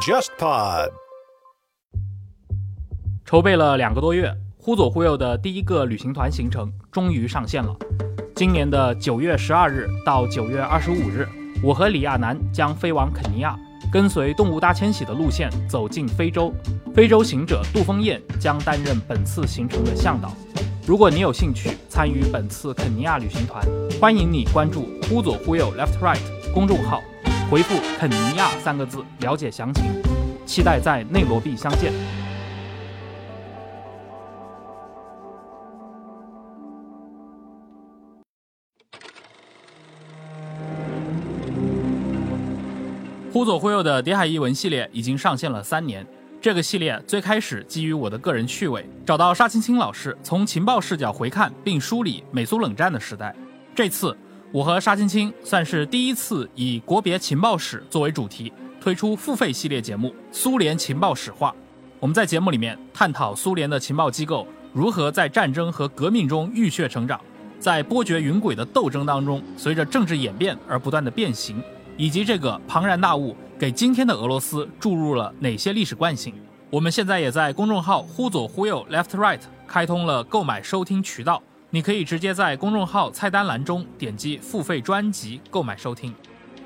JustPod。筹备了两个多月，忽左忽右的第一个旅行团行程终于上线了。今年的九月十二日到九月二十五日，我和李亚男将飞往肯尼亚，跟随动物大迁徙的路线走进非洲。非洲行者杜峰燕将担任本次行程的向导。如果你有兴趣参与本次肯尼亚旅行团，欢迎你关注“忽左忽右 （Left Right）” 公众号，回复“肯尼亚”三个字了解详情。期待在内罗毕相见。忽左忽右的谍海译文系列已经上线了三年。这个系列最开始基于我的个人趣味，找到沙青青老师，从情报视角回看并梳理美苏冷战的时代。这次我和沙青青算是第一次以国别情报史作为主题，推出付费系列节目《苏联情报史话》。我们在节目里面探讨苏联的情报机构如何在战争和革命中浴血成长，在波谲云诡的斗争当中，随着政治演变而不断的变形，以及这个庞然大物。给今天的俄罗斯注入了哪些历史惯性？我们现在也在公众号“忽左忽右 （Left Right）” 开通了购买收听渠道，你可以直接在公众号菜单栏中点击付费专辑购买收听。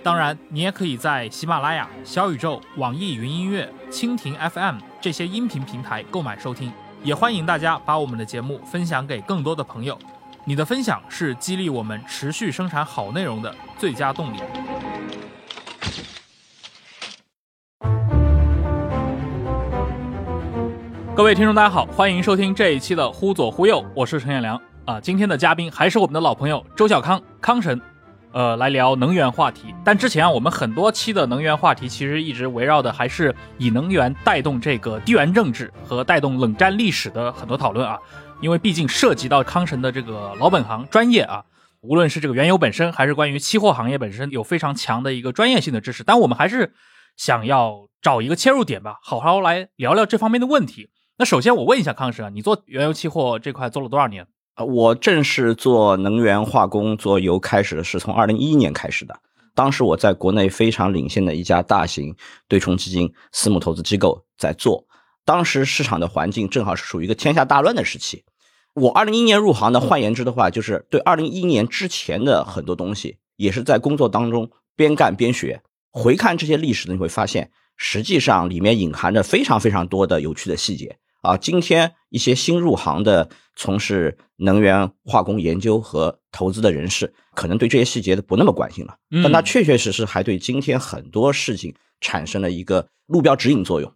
当然，你也可以在喜马拉雅、小宇宙、网易云音乐、蜻蜓 FM 这些音频平台购买收听。也欢迎大家把我们的节目分享给更多的朋友，你的分享是激励我们持续生产好内容的最佳动力。各位听众，大家好，欢迎收听这一期的《忽左忽右》，我是陈彦良啊。今天的嘉宾还是我们的老朋友周小康康神，呃，来聊能源话题。但之前啊，我们很多期的能源话题其实一直围绕的还是以能源带动这个地缘政治和带动冷战历史的很多讨论啊。因为毕竟涉及到康神的这个老本行专业啊，无论是这个原油本身，还是关于期货行业本身，有非常强的一个专业性的知识。但我们还是想要找一个切入点吧，好好来聊聊这方面的问题。那首先我问一下康神啊，你做原油期货这块做了多少年？呃，我正式做能源化工、做油开始的是从二零一一年开始的。当时我在国内非常领先的一家大型对冲基金私募投资机构在做。当时市场的环境正好是属于一个天下大乱的时期。我二零一一年入行的，换言之的话，就是对二零一一年之前的很多东西，也是在工作当中边干边学。回看这些历史呢，你会发现，实际上里面隐含着非常非常多的有趣的细节。啊，今天一些新入行的从事能源化工研究和投资的人士，可能对这些细节都不那么关心了，但他确确实实还对今天很多事情产生了一个路标指引作用。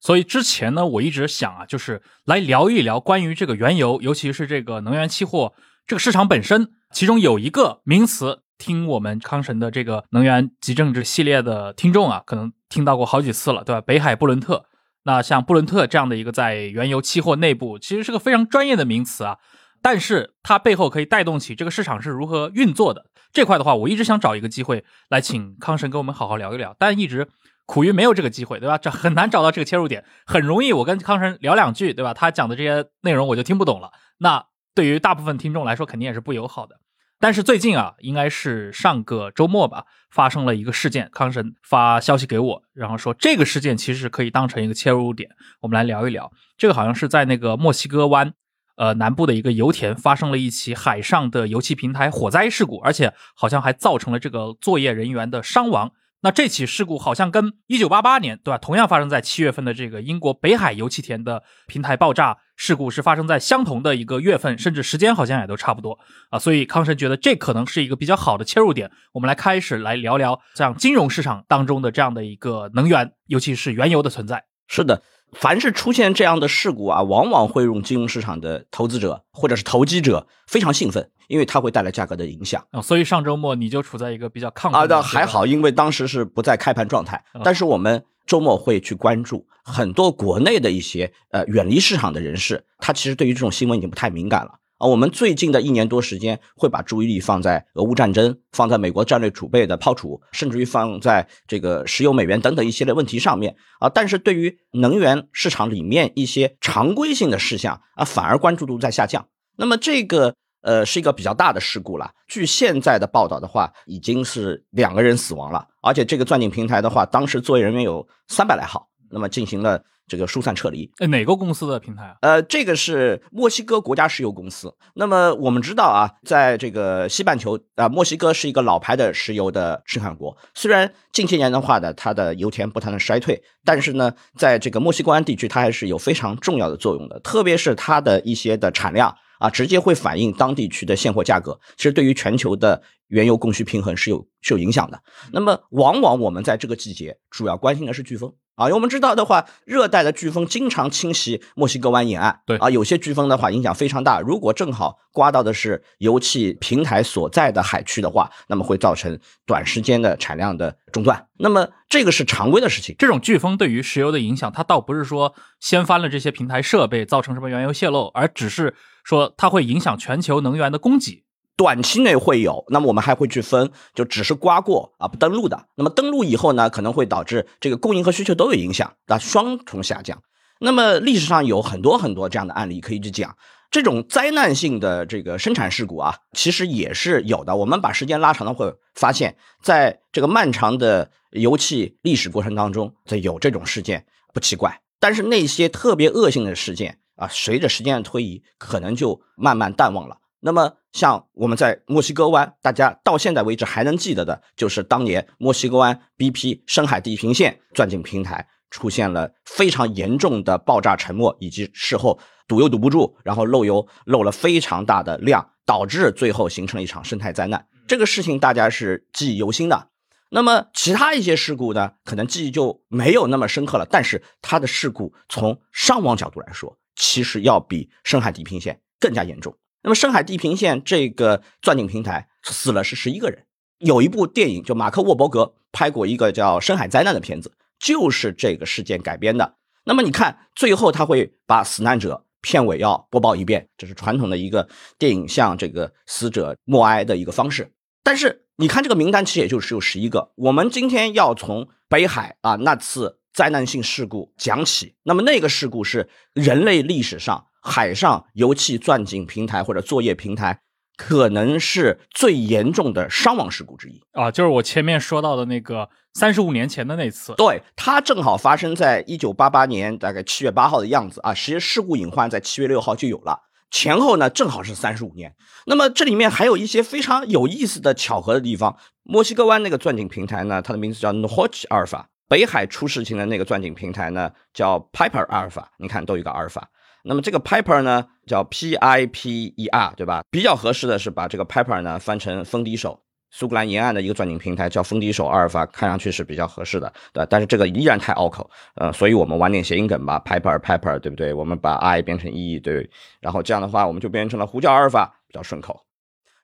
所以之前呢，我一直想啊，就是来聊一聊关于这个原油，尤其是这个能源期货这个市场本身，其中有一个名词，听我们康神的这个能源及政治系列的听众啊，可能听到过好几次了，对吧？北海布伦特。那像布伦特这样的一个在原油期货内部，其实是个非常专业的名词啊，但是它背后可以带动起这个市场是如何运作的这块的话，我一直想找一个机会来请康神跟我们好好聊一聊，但一直苦于没有这个机会，对吧？这很难找到这个切入点，很容易我跟康神聊两句，对吧？他讲的这些内容我就听不懂了，那对于大部分听众来说肯定也是不友好的。但是最近啊，应该是上个周末吧，发生了一个事件。康神发消息给我，然后说这个事件其实可以当成一个切入点，我们来聊一聊。这个好像是在那个墨西哥湾，呃南部的一个油田发生了一起海上的油气平台火灾事故，而且好像还造成了这个作业人员的伤亡。那这起事故好像跟一九八八年，对吧？同样发生在七月份的这个英国北海油气田的平台爆炸事故是发生在相同的一个月份，甚至时间好像也都差不多啊。所以康神觉得这可能是一个比较好的切入点。我们来开始来聊聊像金融市场当中的这样的一个能源，尤其是原油的存在。是的。凡是出现这样的事故啊，往往会让金融市场的投资者或者是投机者非常兴奋，因为它会带来价格的影响啊。所以上周末你就处在一个比较亢奋啊，倒还好，因为当时是不在开盘状态。但是我们周末会去关注很多国内的一些呃远离市场的人士，他其实对于这种新闻已经不太敏感了。啊，我们最近的一年多时间会把注意力放在俄乌战争，放在美国战略储备的抛储，甚至于放在这个石油美元等等一系列问题上面啊。但是对于能源市场里面一些常规性的事项啊，反而关注度在下降。那么这个呃，是一个比较大的事故了。据现在的报道的话，已经是两个人死亡了，而且这个钻井平台的话，当时作业人员有三百来号，那么进行了。这个疏散撤离，哎，哪个公司的平台啊？呃，这个是墨西哥国家石油公司。那么我们知道啊，在这个西半球啊，墨西哥是一个老牌的石油的生产国。虽然近些年的话呢，它的油田不断的衰退，但是呢，在这个墨西哥湾地区，它还是有非常重要的作用的。特别是它的一些的产量啊，直接会反映当地区的现货价格。其实对于全球的原油供需平衡是有是有影响的。那么往往我们在这个季节主要关心的是飓风。啊，因为我们知道的话，热带的飓风经常侵袭墨西哥湾沿岸。对啊，有些飓风的话影响非常大。如果正好刮到的是油气平台所在的海区的话，那么会造成短时间的产量的中断。那么这个是常规的事情。这种飓风对于石油的影响，它倒不是说掀翻了这些平台设备，造成什么原油泄漏，而只是说它会影响全球能源的供给。短期内会有，那么我们还会去分，就只是刮过啊不登陆的，那么登陆以后呢，可能会导致这个供应和需求都有影响，啊双重下降。那么历史上有很多很多这样的案例可以去讲，这种灾难性的这个生产事故啊，其实也是有的。我们把时间拉长的会发现，在这个漫长的油气历史过程当中，这有这种事件不奇怪。但是那些特别恶性的事件啊，随着时间的推移，可能就慢慢淡忘了。那么，像我们在墨西哥湾，大家到现在为止还能记得的，就是当年墨西哥湾 BP 深海地平线钻井平台出现了非常严重的爆炸沉没，以及事后堵又堵不住，然后漏油漏了非常大的量，导致最后形成了一场生态灾难。这个事情大家是记忆犹新的。那么其他一些事故呢，可能记忆就没有那么深刻了。但是它的事故从伤亡角度来说，其实要比深海地平线更加严重。那么深海地平线这个钻井平台死了是十一个人，有一部电影就马克沃伯格拍过一个叫《深海灾难》的片子，就是这个事件改编的。那么你看最后他会把死难者片尾要播报一遍，这是传统的一个电影向这个死者默哀的一个方式。但是你看这个名单其实也就只有十一个。我们今天要从北海啊那次灾难性事故讲起，那么那个事故是人类历史上。海上油气钻井平台或者作业平台，可能是最严重的伤亡事故之一啊！就是我前面说到的那个三十五年前的那次，对，它正好发生在一九八八年大概七月八号的样子啊。实际事故隐患在七月六号就有了，前后呢正好是三十五年。那么这里面还有一些非常有意思的巧合的地方。墨西哥湾那个钻井平台呢，它的名字叫 Nohoch 阿尔法；北海出事情的那个钻井平台呢，叫 Piper 阿尔法。你看，都有一个阿尔法。那么这个 Piper 呢，叫 P I P E R，对吧？比较合适的是把这个 Piper 呢翻成风笛手，苏格兰沿岸的一个钻井平台叫风笛手阿尔法，看上去是比较合适的，对但是这个依然太拗口，呃，所以我们玩点谐音梗吧，Piper Piper，对不对？我们把 I 变成 E，对，然后这样的话我们就变成了呼叫阿尔法，比较顺口。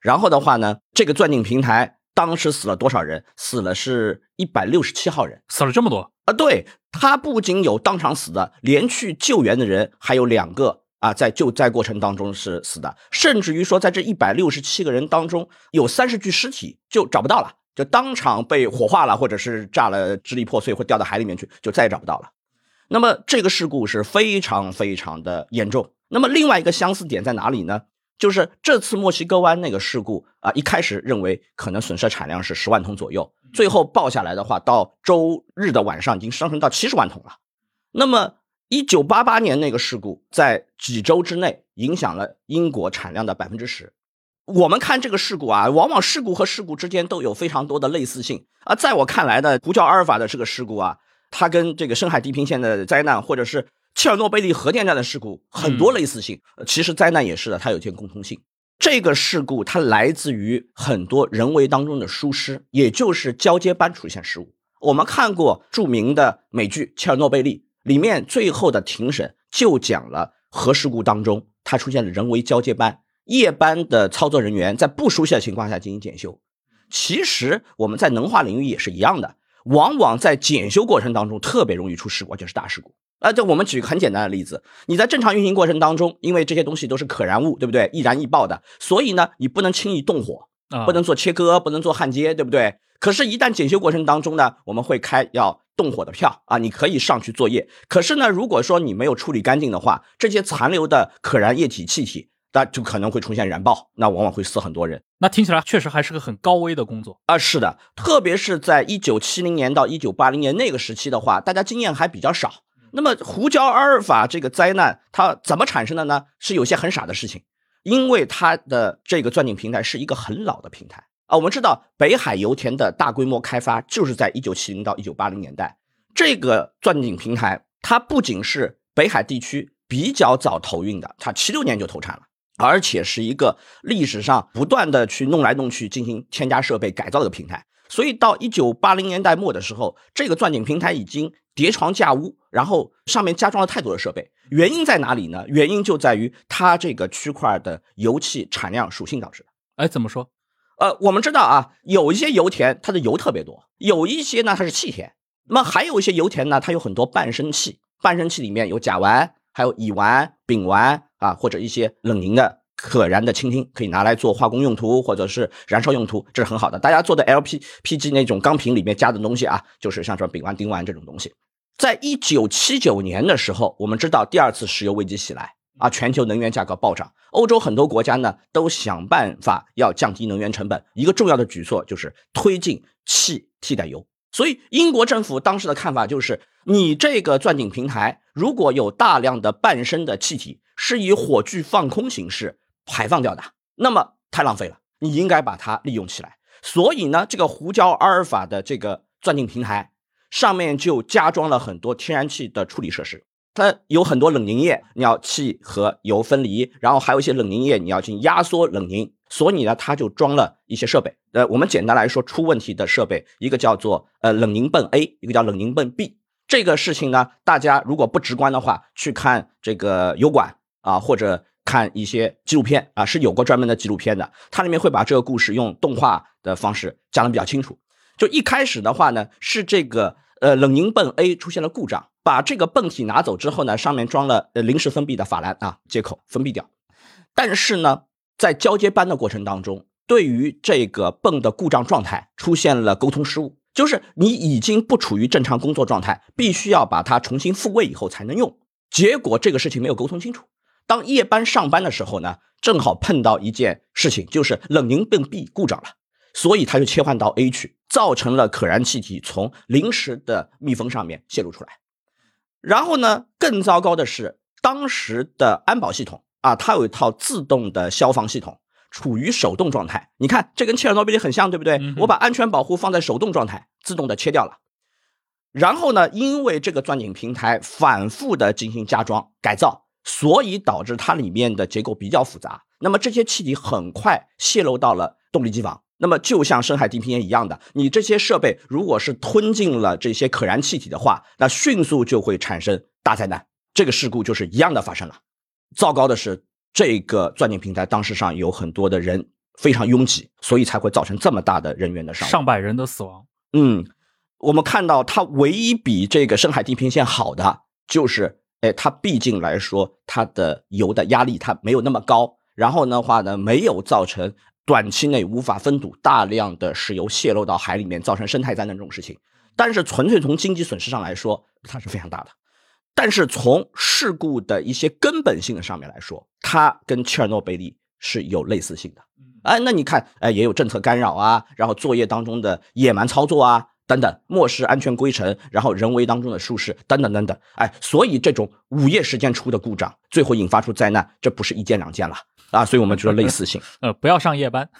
然后的话呢，这个钻井平台当时死了多少人？死了是一百六十七号人，死了这么多。啊，对他不仅有当场死的，连去救援的人还有两个啊，在救灾过程当中是死的，甚至于说在这一百六十七个人当中，有三十具尸体就找不到了，就当场被火化了，或者是炸了支离破碎，或掉到海里面去，就再也找不到了。那么这个事故是非常非常的严重。那么另外一个相似点在哪里呢？就是这次墨西哥湾那个事故啊，一开始认为可能损失产量是十万桶左右，最后报下来的话，到周日的晚上已经上升到七十万桶了。那么，一九八八年那个事故在几周之内影响了英国产量的百分之十。我们看这个事故啊，往往事故和事故之间都有非常多的类似性啊。在我看来呢，呼叫阿尔法的这个事故啊，它跟这个深海地平线的灾难，或者是切尔诺贝利核电站的事故很多类似性，其实灾难也是的，它有一件共通性。这个事故它来自于很多人为当中的疏失，也就是交接班出现失误。我们看过著名的美剧《切尔诺贝利》，里面最后的庭审就讲了核事故当中它出现了人为交接班，夜班的操作人员在不熟悉的情况下进行检修。其实我们在能化领域也是一样的，往往在检修过程当中特别容易出事故，就是大事故。啊，这我们举个很简单的例子，你在正常运行过程当中，因为这些东西都是可燃物，对不对？易燃易爆的，所以呢，你不能轻易动火，不能做切割，不能做焊接，对不对？可是，一旦检修过程当中呢，我们会开要动火的票啊，你可以上去作业。可是呢，如果说你没有处理干净的话，这些残留的可燃液体气体那就可能会出现燃爆，那往往会死很多人。那听起来确实还是个很高危的工作啊。是的，特别是在一九七零年到一九八零年那个时期的话，大家经验还比较少。那么胡椒阿尔法这个灾难它怎么产生的呢？是有些很傻的事情，因为它的这个钻井平台是一个很老的平台啊。我们知道北海油田的大规模开发就是在一九七零到一九八零年代，这个钻井平台它不仅是北海地区比较早投运的，它七六年就投产了。而且是一个历史上不断的去弄来弄去进行添加设备改造的平台，所以到一九八零年代末的时候，这个钻井平台已经叠床架屋，然后上面加装了太多的设备。原因在哪里呢？原因就在于它这个区块的油气产量属性导致的。哎，怎么说？呃，我们知道啊，有一些油田它的油特别多，有一些呢它是气田，那么还有一些油田呢，它有很多伴生气，伴生气里面有甲烷。还有乙烷、丙烷啊，或者一些冷凝的可燃的氢烃，可以拿来做化工用途或者是燃烧用途，这是很好的。大家做的 LPPG 那种钢瓶里面加的东西啊，就是像什么丙烷、丁烷这种东西。在一九七九年的时候，我们知道第二次石油危机袭来啊，全球能源价格暴涨，欧洲很多国家呢都想办法要降低能源成本，一个重要的举措就是推进气替代油。所以英国政府当时的看法就是。你这个钻井平台如果有大量的半生的气体是以火炬放空形式排放掉的，那么太浪费了，你应该把它利用起来。所以呢，这个胡椒阿尔法的这个钻井平台上面就加装了很多天然气的处理设施，它有很多冷凝液，你要气和油分离，然后还有一些冷凝液你要进行压缩冷凝。所以呢，它就装了一些设备。呃，我们简单来说，出问题的设备一个叫做呃冷凝泵 A，一个叫冷凝泵 B。这个事情呢，大家如果不直观的话，去看这个油管啊，或者看一些纪录片啊，是有过专门的纪录片的。它里面会把这个故事用动画的方式讲的比较清楚。就一开始的话呢，是这个呃冷凝泵 A 出现了故障，把这个泵体拿走之后呢，上面装了呃临时封闭的法兰啊接口封闭掉。但是呢，在交接班的过程当中，对于这个泵的故障状态出现了沟通失误。就是你已经不处于正常工作状态，必须要把它重新复位以后才能用。结果这个事情没有沟通清楚。当夜班上班的时候呢，正好碰到一件事情，就是冷凝泵 B 故障了，所以他就切换到 A 去，造成了可燃气体从临时的密封上面泄露出来。然后呢，更糟糕的是，当时的安保系统啊，它有一套自动的消防系统。处于手动状态，你看这跟切尔诺贝利很像，对不对？我把安全保护放在手动状态，自动的切掉了。然后呢，因为这个钻井平台反复的进行加装改造，所以导致它里面的结构比较复杂。那么这些气体很快泄漏到了动力机房。那么就像深海地平线一样的，你这些设备如果是吞进了这些可燃气体的话，那迅速就会产生大灾难。这个事故就是一样的发生了。糟糕的是。这个钻井平台当时上有很多的人，非常拥挤，所以才会造成这么大的人员的伤亡，上百人的死亡。嗯，我们看到它唯一比这个深海地平线好的，就是哎，它毕竟来说，它的油的压力它没有那么高，然后的话呢，没有造成短期内无法封堵，大量的石油泄漏到海里面，造成生态灾难这种事情。但是纯粹从经济损失上来说，它是非常大的。但是从事故的一些根本性的上面来说，它跟切尔诺贝利是有类似性的。哎，那你看，哎，也有政策干扰啊，然后作业当中的野蛮操作啊，等等，漠视安全规程，然后人为当中的疏失，等等等等。哎，所以这种午夜时间出的故障，最后引发出灾难，这不是一件两件了啊。所以我们觉得类似性。呃，不要上夜班。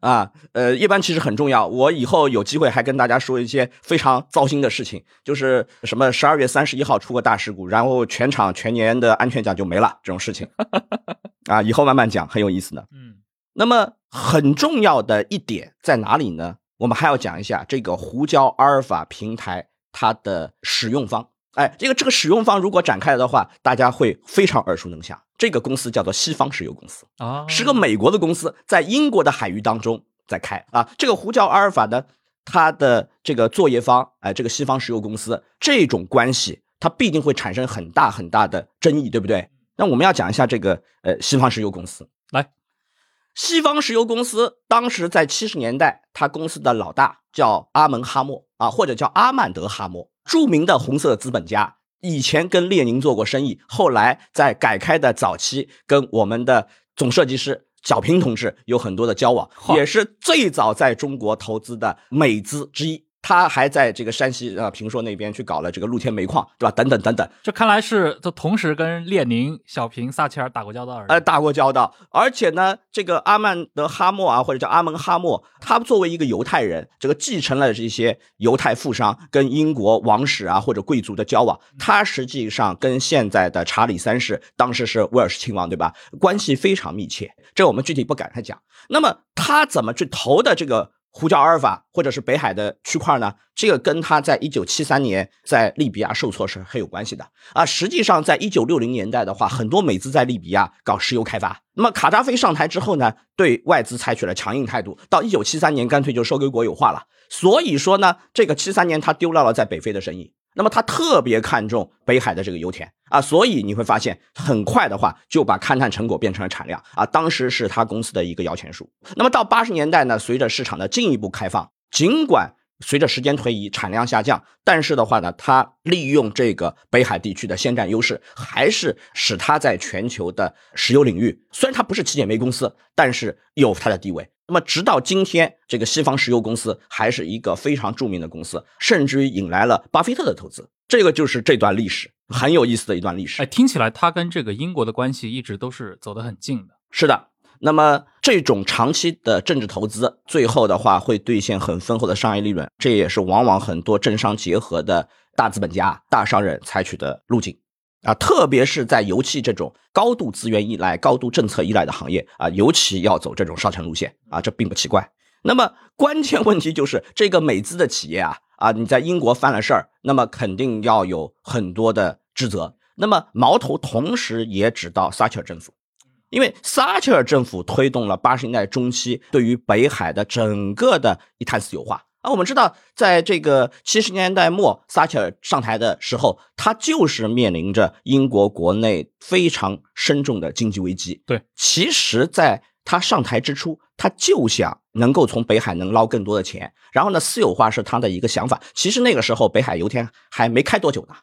啊，呃，夜班其实很重要。我以后有机会还跟大家说一些非常糟心的事情，就是什么十二月三十一号出个大事故，然后全场全年的安全奖就没了这种事情。啊，以后慢慢讲，很有意思的。嗯，那么很重要的一点在哪里呢？我们还要讲一下这个胡椒阿尔法平台它的使用方。哎，这个这个使用方如果展开的话，大家会非常耳熟能详。这个公司叫做西方石油公司啊，是个美国的公司，在英国的海域当中在开啊。这个胡椒阿尔法呢，它的这个作业方，哎，这个西方石油公司，这种关系它必定会产生很大很大的争议，对不对？那我们要讲一下这个呃西方石油公司。来，西方石油公司当时在七十年代，他公司的老大叫阿门哈默啊，或者叫阿曼德哈默，著名的红色资本家。以前跟列宁做过生意，后来在改开的早期跟我们的总设计师小平同志有很多的交往，也是最早在中国投资的美资之一。他还在这个山西啊平朔那边去搞了这个露天煤矿，对吧？等等等等，这看来是他同时跟列宁、小平、撒切尔打过交道，呃，打过交道。而且呢，这个阿曼德哈默啊，或者叫阿蒙哈默，他作为一个犹太人，这个继承了这些犹太富商跟英国王室啊或者贵族的交往，他实际上跟现在的查理三世，当时是威尔士亲王，对吧？关系非常密切。这我们具体不敢太讲。那么他怎么去投的这个？呼叫阿尔法，或者是北海的区块呢？这个跟他在一九七三年在利比亚受挫是很有关系的啊。实际上，在一九六零年代的话，很多美资在利比亚搞石油开发。那么卡扎菲上台之后呢，对外资采取了强硬态度，到一九七三年干脆就收归国有化了。所以说呢，这个七三年他丢掉了在北非的生意。那么他特别看重北海的这个油田啊，所以你会发现很快的话就把勘探成果变成了产量啊，当时是他公司的一个摇钱树。那么到八十年代呢，随着市场的进一步开放，尽管随着时间推移产量下降，但是的话呢，它利用这个北海地区的先占优势，还是使它在全球的石油领域，虽然它不是起点煤公司，但是有它的地位。那么，直到今天，这个西方石油公司还是一个非常著名的公司，甚至于引来了巴菲特的投资。这个就是这段历史很有意思的一段历史。哎，听起来它跟这个英国的关系一直都是走得很近的。是的，那么这种长期的政治投资，最后的话会兑现很丰厚的商业利润，这也是往往很多政商结合的大资本家、大商人采取的路径。啊，特别是在油气这种高度资源依赖、高度政策依赖的行业啊，尤其要走这种上层路线啊，这并不奇怪。那么关键问题就是这个美资的企业啊啊，你在英国犯了事儿，那么肯定要有很多的职责。那么矛头同时也指到撒切尔政府，因为撒切尔政府推动了八十年代中期对于北海的整个的一潭死油化。啊，我们知道，在这个七十年代末，撒切尔上台的时候，他就是面临着英国国内非常深重的经济危机。对，其实，在他上台之初，他就想能够从北海能捞更多的钱，然后呢，私有化是他的一个想法。其实那个时候，北海油田还没开多久呢，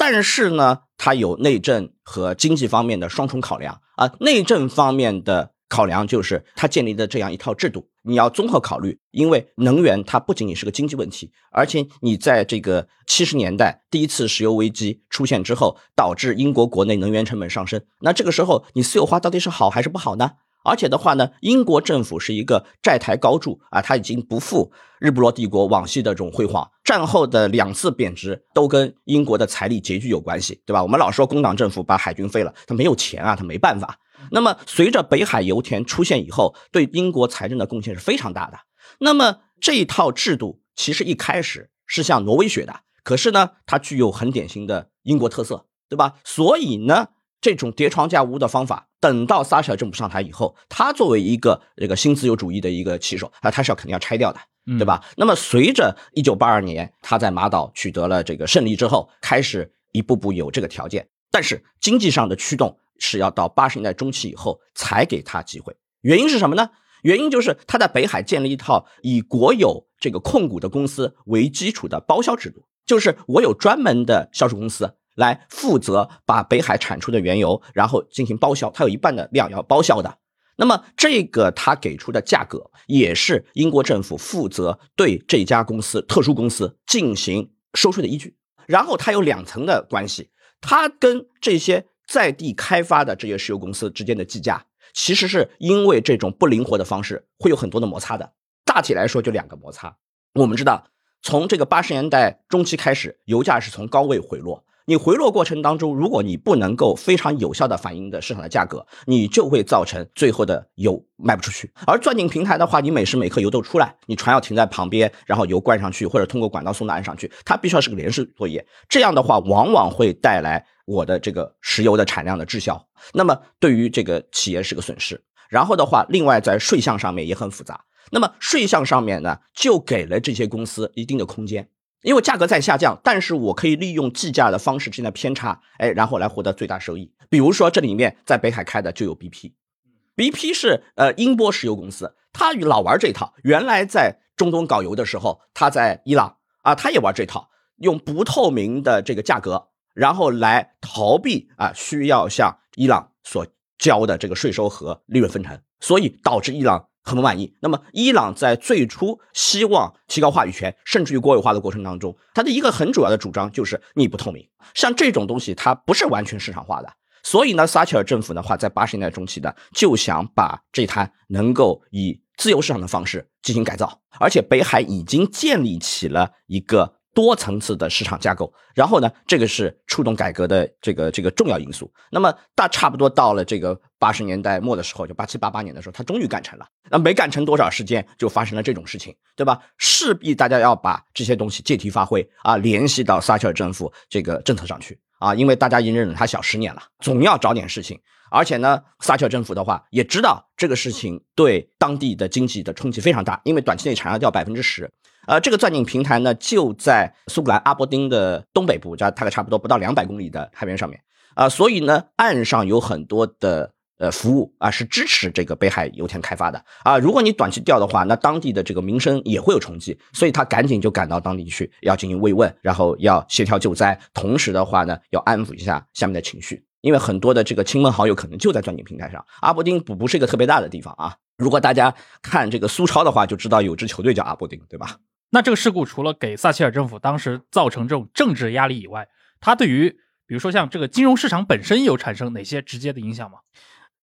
但是呢，它有内政和经济方面的双重考量啊，内政方面的。考量就是它建立的这样一套制度，你要综合考虑，因为能源它不仅仅是个经济问题，而且你在这个七十年代第一次石油危机出现之后，导致英国国内能源成本上升，那这个时候你私有化到底是好还是不好呢？而且的话呢，英国政府是一个债台高筑啊，他已经不复日不落帝国往昔的这种辉煌，战后的两次贬值都跟英国的财力拮据有关系，对吧？我们老说工党政府把海军废了，他没有钱啊，他没办法。那么，随着北海油田出现以后，对英国财政的贡献是非常大的。那么这一套制度其实一开始是向挪威学的，可是呢，它具有很典型的英国特色，对吧？所以呢，这种叠床架屋的方法，等到撒切尔政府上台以后，他作为一个这个新自由主义的一个旗手啊，他是要肯定要拆掉的，对吧？那么随着一九八二年他在马岛取得了这个胜利之后，开始一步步有这个条件，但是经济上的驱动。是要到八十年代中期以后才给他机会，原因是什么呢？原因就是他在北海建立一套以国有这个控股的公司为基础的包销制度，就是我有专门的销售公司来负责把北海产出的原油，然后进行包销，它有一半的量要包销的。那么这个他给出的价格也是英国政府负责对这家公司特殊公司进行收税的依据。然后它有两层的关系，它跟这些。在地开发的这些石油公司之间的计价，其实是因为这种不灵活的方式，会有很多的摩擦的。大体来说，就两个摩擦。我们知道，从这个八十年代中期开始，油价是从高位回落。你回落过程当中，如果你不能够非常有效的反映的市场的价格，你就会造成最后的油卖不出去。而钻井平台的话，你每时每刻油都出来，你船要停在旁边，然后油灌上去，或者通过管道送到岸上去，它必须要是个连续作业。这样的话，往往会带来我的这个石油的产量的滞销，那么对于这个企业是个损失。然后的话，另外在税项上面也很复杂。那么税项上面呢，就给了这些公司一定的空间。因为价格在下降，但是我可以利用计价的方式之间的偏差，哎，然后来获得最大收益。比如说，这里面在北海开的就有 BP，BP 是呃英波石油公司，他老玩这套。原来在中东搞油的时候，他在伊朗啊，他也玩这套，用不透明的这个价格，然后来逃避啊需要向伊朗所交的这个税收和利润分成，所以导致伊朗很不满意。那么，伊朗在最初希望提高话语权，甚至于国有化的过程当中，它的一个很主要的主张就是你不透明。像这种东西，它不是完全市场化的。所以呢，撒切尔政府的话，在八十年代中期的就想把这滩能够以自由市场的方式进行改造，而且北海已经建立起了一个。多层次的市场架构，然后呢，这个是触动改革的这个这个重要因素。那么大差不多到了这个八十年代末的时候，就八七八八年的时候，他终于干成了。那没干成多少时间，就发生了这种事情，对吧？势必大家要把这些东西借题发挥啊，联系到撒切尔政府这个政策上去啊，因为大家已经认了他小十年了，总要找点事情。而且呢，撒切尔政府的话也知道这个事情对当地的经济的冲击非常大，因为短期内产量掉百分之十。呃，这个钻井平台呢，就在苏格兰阿伯丁的东北部，大概差不多不到两百公里的海边上面啊，所以呢，岸上有很多的呃服务啊，是支持这个北海油田开发的啊。如果你短期掉的话，那当地的这个民生也会有冲击，所以他赶紧就赶到当地去，要进行慰问，然后要协调救灾，同时的话呢，要安抚一下下面的情绪，因为很多的这个亲朋好友可能就在钻井平台上。阿伯丁不不是一个特别大的地方啊，如果大家看这个苏超的话，就知道有支球队叫阿伯丁，对吧？那这个事故除了给撒切尔政府当时造成这种政治压力以外，它对于比如说像这个金融市场本身有产生哪些直接的影响吗？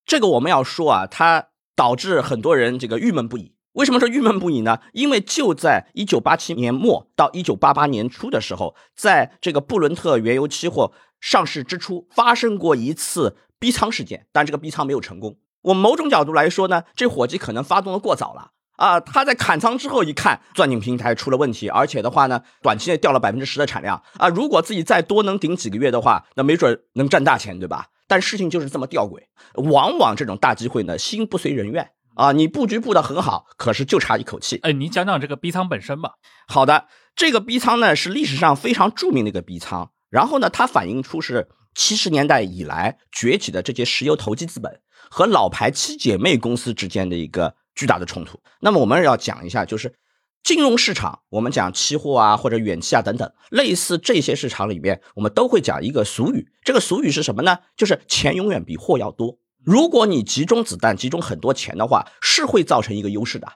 这个我们要说啊，它导致很多人这个郁闷不已。为什么说郁闷不已呢？因为就在一九八七年末到一九八八年初的时候，在这个布伦特原油期货上市之初，发生过一次逼仓事件，但这个逼仓没有成功。我某种角度来说呢，这伙计可能发动的过早了。啊，他在砍仓之后一看，钻井平台出了问题，而且的话呢，短期内掉了百分之十的产量啊。如果自己再多能顶几个月的话，那没准能赚大钱，对吧？但事情就是这么吊诡，往往这种大机会呢，心不随人愿啊。你布局布的很好，可是就差一口气。哎，你讲讲这个逼仓本身吧。好的，这个逼仓呢是历史上非常著名的一个逼仓，然后呢，它反映出是七十年代以来崛起的这些石油投机资本和老牌七姐妹公司之间的一个。巨大的冲突。那么我们要讲一下，就是金融市场，我们讲期货啊，或者远期啊等等，类似这些市场里面，我们都会讲一个俗语。这个俗语是什么呢？就是钱永远比货要多。如果你集中子弹，集中很多钱的话，是会造成一个优势的。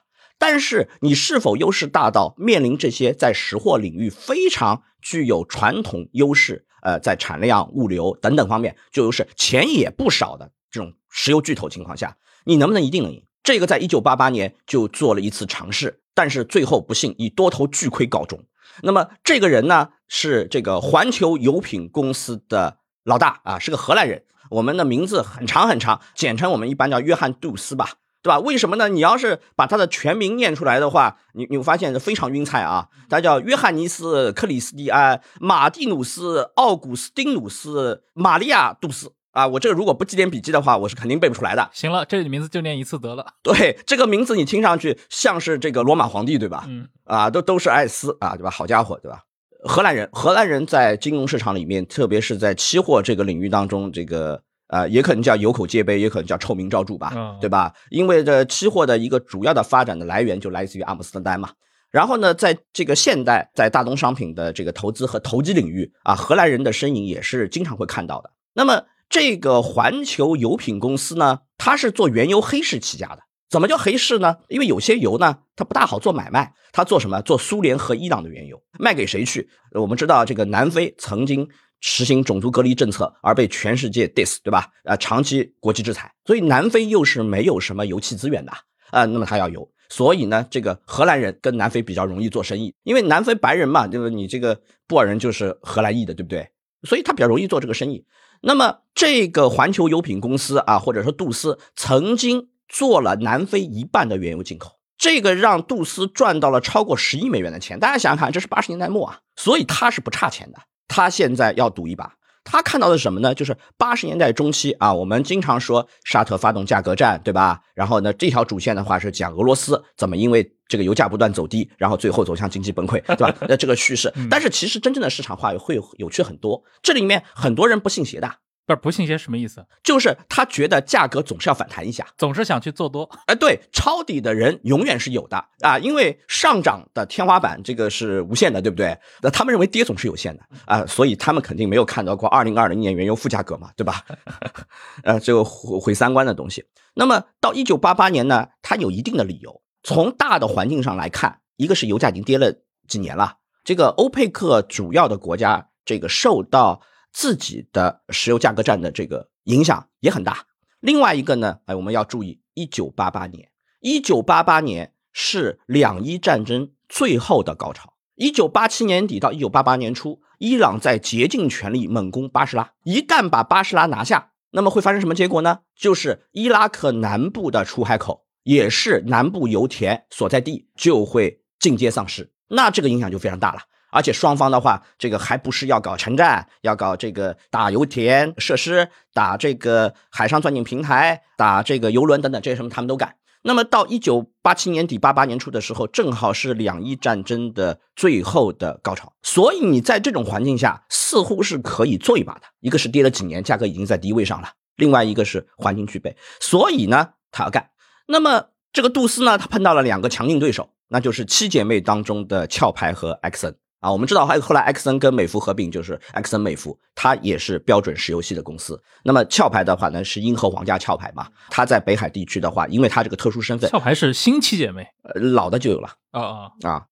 但是你是否优势大到面临这些在实货领域非常具有传统优势，呃，在产量、物流等等方面就优势，钱也不少的这种石油巨头情况下，你能不能一定能赢？这个在一九八八年就做了一次尝试，但是最后不幸以多头巨亏告终。那么这个人呢，是这个环球油品公司的老大啊，是个荷兰人。我们的名字很长很长，简称我们一般叫约翰·杜斯吧，对吧？为什么呢？你要是把他的全名念出来的话，你你会发现非常晕菜啊。他叫约翰尼斯·克里斯蒂安·马蒂努斯·奥古斯丁努斯·玛利亚·杜斯。啊，我这个如果不记点笔记的话，我是肯定背不出来的。行了，这名字就念一次得了。对，这个名字你听上去像是这个罗马皇帝，对吧？嗯，啊，都都是艾斯啊，对吧？好家伙，对吧？荷兰人，荷兰人在金融市场里面，特别是在期货这个领域当中，这个呃，也可能叫有口皆碑，也可能叫臭名昭著吧，对吧？因为这期货的一个主要的发展的来源就来自于阿姆斯特丹嘛。然后呢，在这个现代，在大宗商品的这个投资和投机领域啊，荷兰人的身影也是经常会看到的。那么。这个环球油品公司呢，它是做原油黑市起家的。怎么叫黑市呢？因为有些油呢，它不大好做买卖。它做什么？做苏联和伊朗的原油，卖给谁去？我们知道，这个南非曾经实行种族隔离政策，而被全世界 diss，对吧？啊，长期国际制裁，所以南非又是没有什么油气资源的啊。那么它要油，所以呢，这个荷兰人跟南非比较容易做生意，因为南非白人嘛，就是你这个布尔人就是荷兰裔的，对不对？所以他比较容易做这个生意。那么，这个环球油品公司啊，或者说杜斯，曾经做了南非一半的原油进口，这个让杜斯赚到了超过十亿美元的钱。大家想想看，这是八十年代末啊，所以他是不差钱的。他现在要赌一把。他看到的是什么呢？就是八十年代中期啊，我们经常说沙特发动价格战，对吧？然后呢，这条主线的话是讲俄罗斯怎么因为这个油价不断走低，然后最后走向经济崩溃，对吧？那这个叙事，但是其实真正的市场化会有有趣很多。这里面很多人不信邪的不是不信邪什么意思？就是他觉得价格总是要反弹一下，总是想去做多。哎，对，抄底的人永远是有的啊，因为上涨的天花板这个是无限的，对不对？那他们认为跌总是有限的啊，所以他们肯定没有看到过二零二零年原油负价格嘛，对吧？呃，这个毁毁三观的东西。那么到一九八八年呢，它有一定的理由。从大的环境上来看，一个是油价已经跌了几年了，这个欧佩克主要的国家这个受到自己的石油价格战的这个影响也很大。另外一个呢，哎，我们要注意，一九八八年，一九八八年是两伊战争最后的高潮。一九八七年底到一九八八年初，伊朗在竭尽全力猛攻巴士拉，一旦把巴士拉拿下，那么会发生什么结果呢？就是伊拉克南部的出海口。也是南部油田所在地就会进阶丧失，那这个影响就非常大了。而且双方的话，这个还不是要搞城战，要搞这个打油田设施、打这个海上钻井平台、打这个油轮等等这些什么，他们都干。那么到一九八七年底、八八年初的时候，正好是两伊战争的最后的高潮，所以你在这种环境下，似乎是可以做一把的。一个是跌了几年，价格已经在低位上了；另外一个是环境具备，所以呢，他要干。那么这个杜斯呢，他碰到了两个强劲对手，那就是七姐妹当中的壳牌和埃克森啊。我们知道，还有后来埃克森跟美孚合并，就是埃克森美孚，它也是标准石油系的公司。那么壳牌的话呢，是英和皇家壳牌嘛，它在北海地区的话，因为它这个特殊身份，壳牌是新七姐妹，呃，老的就有了啊啊啊。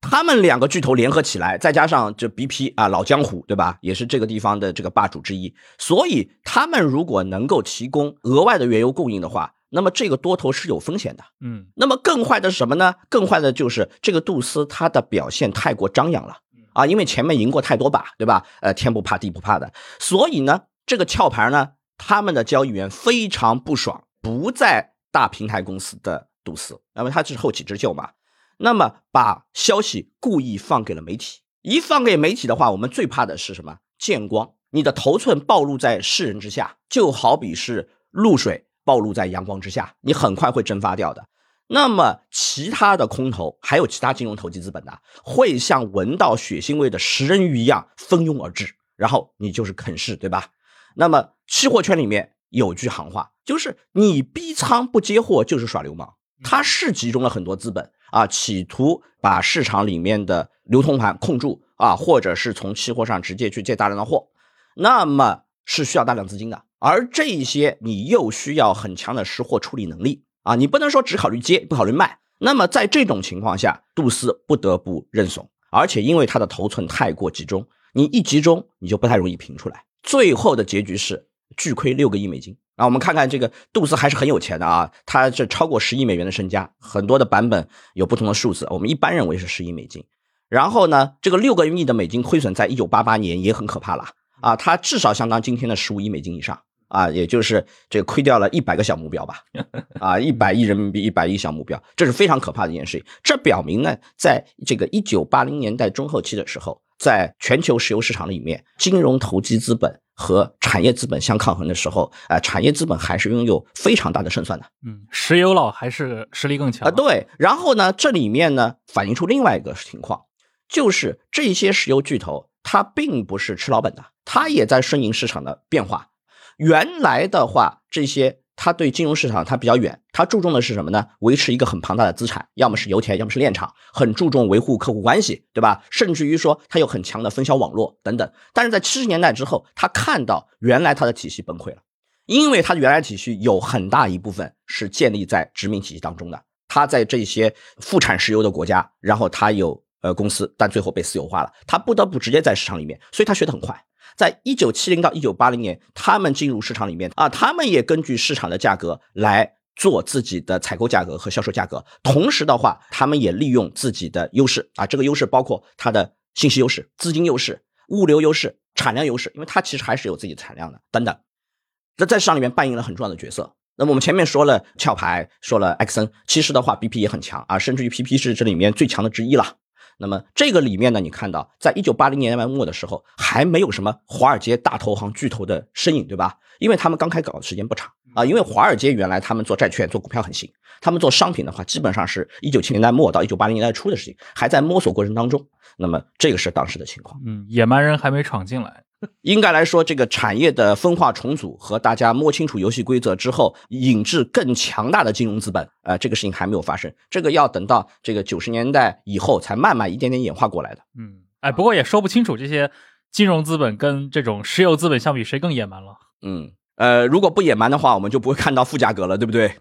他们两个巨头联合起来，再加上这 BP 啊，老江湖对吧，也是这个地方的这个霸主之一，所以他们如果能够提供额外的原油供应的话。那么这个多头是有风险的，嗯，那么更坏的是什么呢？更坏的就是这个杜斯他的表现太过张扬了，啊，因为前面赢过太多把，对吧？呃，天不怕地不怕的，所以呢，这个壳牌呢，他们的交易员非常不爽，不在大平台公司的杜斯，那么他是后起之秀嘛，那么把消息故意放给了媒体，一放给媒体的话，我们最怕的是什么？见光，你的头寸暴露在世人之下，就好比是露水。暴露在阳光之下，你很快会蒸发掉的。那么，其他的空头还有其他金融投机资本呢，会像闻到血腥味的食人鱼一样蜂拥而至，然后你就是啃噬，对吧？那么，期货圈里面有句行话，就是你逼仓不接货就是耍流氓。它是集中了很多资本啊，企图把市场里面的流通盘控住啊，或者是从期货上直接去借大量的货，那么是需要大量资金的。而这些你又需要很强的识货处理能力啊，你不能说只考虑接不考虑卖。那么在这种情况下，杜斯不得不认怂，而且因为他的头寸太过集中，你一集中你就不太容易平出来。最后的结局是巨亏六个亿美金啊！我们看看这个杜斯还是很有钱的啊，他这超过十亿美元的身家，很多的版本有不同的数字，我们一般认为是十亿美金。然后呢，这个六个亿的美金亏损，在一九八八年也很可怕了啊，它至少相当今天的十五亿美金以上。啊，也就是这个亏掉了一百个小目标吧，啊，一百亿人民币，一百亿小目标，这是非常可怕的一件事情。这表明呢，在这个一九八零年代中后期的时候，在全球石油市场里面，金融投机资本和产业资本相抗衡的时候，啊，产业资本还是拥有非常大的胜算的。嗯，石油佬还是实力更强啊。对，然后呢，这里面呢反映出另外一个情况，就是这些石油巨头它并不是吃老本的，它也在顺应市场的变化。原来的话，这些他对金融市场他比较远，他注重的是什么呢？维持一个很庞大的资产，要么是油田，要么是炼厂，很注重维护客户关系，对吧？甚至于说他有很强的分销网络等等。但是在七十年代之后，他看到原来他的体系崩溃了，因为他原来体系有很大一部分是建立在殖民体系当中的，他在这些富产石油的国家，然后他有呃公司，但最后被私有化了，他不得不直接在市场里面，所以他学得很快。在一九七零到一九八零年，他们进入市场里面啊，他们也根据市场的价格来做自己的采购价格和销售价格。同时的话，他们也利用自己的优势啊，这个优势包括它的信息优势、资金优势、物流优势、产量优势，因为它其实还是有自己的产量的等等。那在市场里面扮演了很重要的角色。那么我们前面说了壳牌，说了埃克森，其实的话，BP 也很强啊，甚至于 PP 是这里面最强的之一了。那么这个里面呢，你看到，在一九八零年代末的时候，还没有什么华尔街大投行巨头的身影，对吧？因为他们刚开搞的时间不长啊。因为华尔街原来他们做债券、做股票很行，他们做商品的话，基本上是一九七零年代末到一九八零年代初的事情，还在摸索过程当中。那么这个是当时的情况。嗯，野蛮人还没闯进来。应该来说，这个产业的分化重组和大家摸清楚游戏规则之后，引致更强大的金融资本，呃，这个事情还没有发生，这个要等到这个九十年代以后才慢慢一点点演化过来的。嗯，哎，不过也说不清楚这些金融资本跟这种石油资本相比，谁更野蛮了。嗯，呃，如果不野蛮的话，我们就不会看到负价格了，对不对？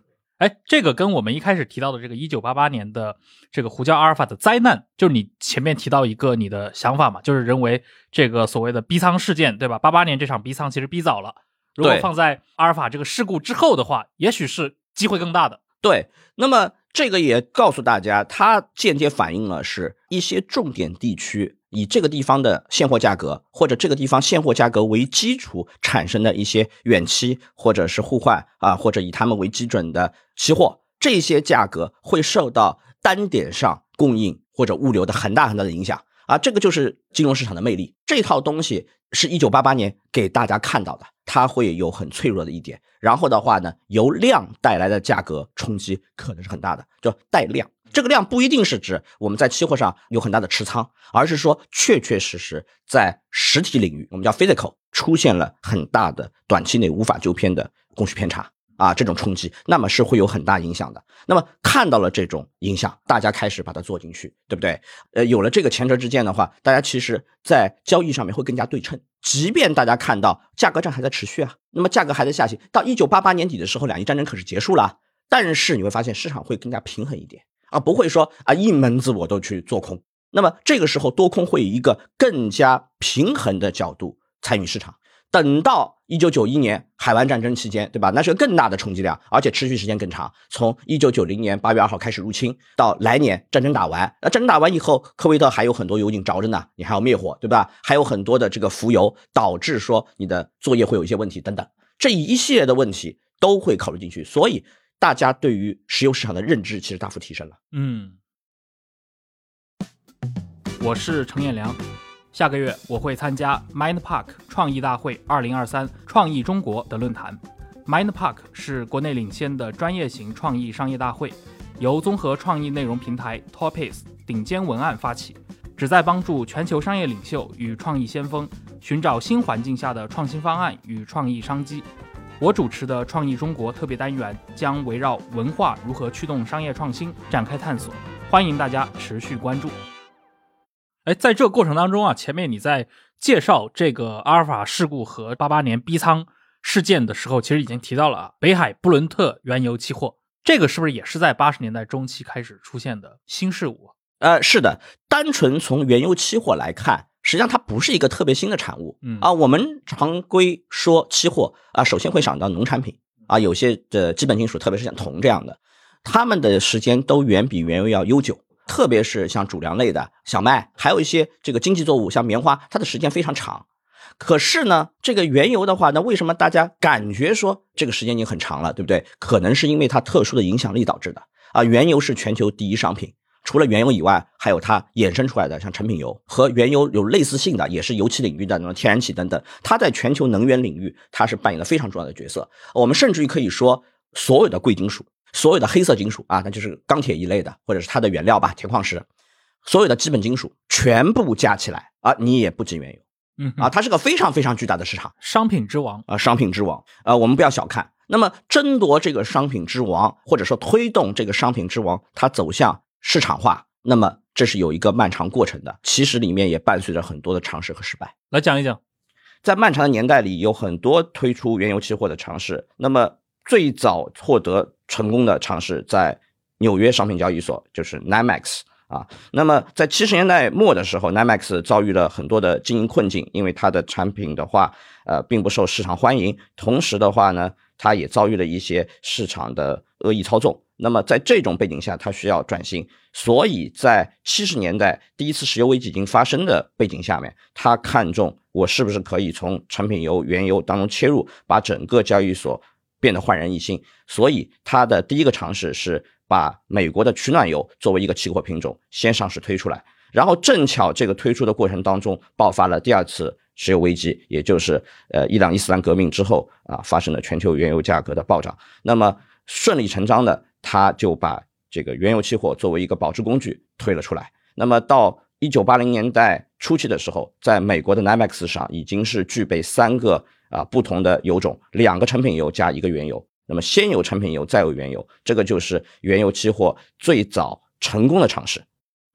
哎，这个跟我们一开始提到的这个一九八八年的这个胡椒阿尔法的灾难，就是你前面提到一个你的想法嘛，就是认为这个所谓的逼仓事件，对吧？八八年这场逼仓其实逼早了，如果放在阿尔法这个事故之后的话，也许是机会更大的。对，那么这个也告诉大家，它间接反映了是一些重点地区。以这个地方的现货价格，或者这个地方现货价格为基础产生的一些远期或者是互换啊，或者以他们为基准的期货，这些价格会受到单点上供应或者物流的很大很大的影响啊，这个就是金融市场的魅力。这套东西是一九八八年给大家看到的，它会有很脆弱的一点，然后的话呢，由量带来的价格冲击可能是很大的，就带量。这个量不一定是指我们在期货上有很大的持仓，而是说确确实实在实体领域，我们叫 physical 出现了很大的短期内无法纠偏的供需偏差啊，这种冲击，那么是会有很大影响的。那么看到了这种影响，大家开始把它做进去，对不对？呃，有了这个前车之鉴的话，大家其实在交易上面会更加对称。即便大家看到价格战还在持续啊，那么价格还在下行，到一九八八年底的时候，两伊战争可是结束了，但是你会发现市场会更加平衡一点。啊不会说啊一门子我都去做空，那么这个时候多空会以一个更加平衡的角度参与市场。等到一九九一年海湾战争期间，对吧？那是个更大的冲击量，而且持续时间更长。从一九九零年八月二号开始入侵，到来年战争打完，那战争打完以后，科威特还有很多油井着着呢，你还要灭火，对吧？还有很多的这个浮油，导致说你的作业会有一些问题等等，这一系列的问题都会考虑进去，所以。大家对于石油市场的认知其实大幅提升了。嗯，我是程彦良，下个月我会参加 Mind Park 创意大会二零二三创意中国的论坛。Mind Park 是国内领先的专业型创意商业大会，由综合创意内容平台 Topis 顶尖文案发起，旨在帮助全球商业领袖与创意先锋寻找新环境下的创新方案与创意商机。我主持的创意中国特别单元将围绕文化如何驱动商业创新展开探索，欢迎大家持续关注。哎，在这过程当中啊，前面你在介绍这个阿尔法事故和八八年逼仓事件的时候，其实已经提到了啊，北海布伦特原油期货，这个是不是也是在八十年代中期开始出现的新事物？呃，是的，单纯从原油期货来看。实际上它不是一个特别新的产物，嗯啊，我们常规说期货啊，首先会想到农产品啊，有些的基本金属，特别是像铜这样的，它们的时间都远比原油要悠久，特别是像主粮类的小麦，还有一些这个经济作物，像棉花，它的时间非常长。可是呢，这个原油的话，那为什么大家感觉说这个时间已经很长了，对不对？可能是因为它特殊的影响力导致的啊。原油是全球第一商品。除了原油以外，还有它衍生出来的像成品油和原油有类似性的，也是油气领域的那种天然气等等。它在全球能源领域，它是扮演了非常重要的角色。我们甚至于可以说，所有的贵金属、所有的黑色金属啊，那就是钢铁一类的，或者是它的原料吧，铁矿石，所有的基本金属全部加起来啊，你也不及原油。嗯啊，它是个非常非常巨大的市场，商品之王啊，商品之王啊，我们不要小看。那么争夺这个商品之王，或者说推动这个商品之王，它走向。市场化，那么这是有一个漫长过程的，其实里面也伴随着很多的尝试和失败。来讲一讲，在漫长的年代里，有很多推出原油期货的尝试。那么最早获得成功的尝试在纽约商品交易所，就是 NYMEX 啊。那么在七十年代末的时候，NYMEX 遭遇了很多的经营困境，因为它的产品的话，呃，并不受市场欢迎，同时的话呢，它也遭遇了一些市场的恶意操纵。那么在这种背景下，它需要转型，所以在七十年代第一次石油危机已经发生的背景下面，他看中我是不是可以从成品油、原油当中切入，把整个交易所变得焕然一新。所以他的第一个尝试是把美国的取暖油作为一个期货品种先上市推出来，然后正巧这个推出的过程当中爆发了第二次石油危机，也就是呃伊朗伊斯兰革命之后啊发生了全球原油价格的暴涨，那么顺理成章的。他就把这个原油期货作为一个保值工具推了出来。那么到一九八零年代初期的时候，在美国的 NYMEX 上已经是具备三个啊不同的油种，两个成品油加一个原油。那么先有成品油，再有原油，这个就是原油期货最早成功的尝试。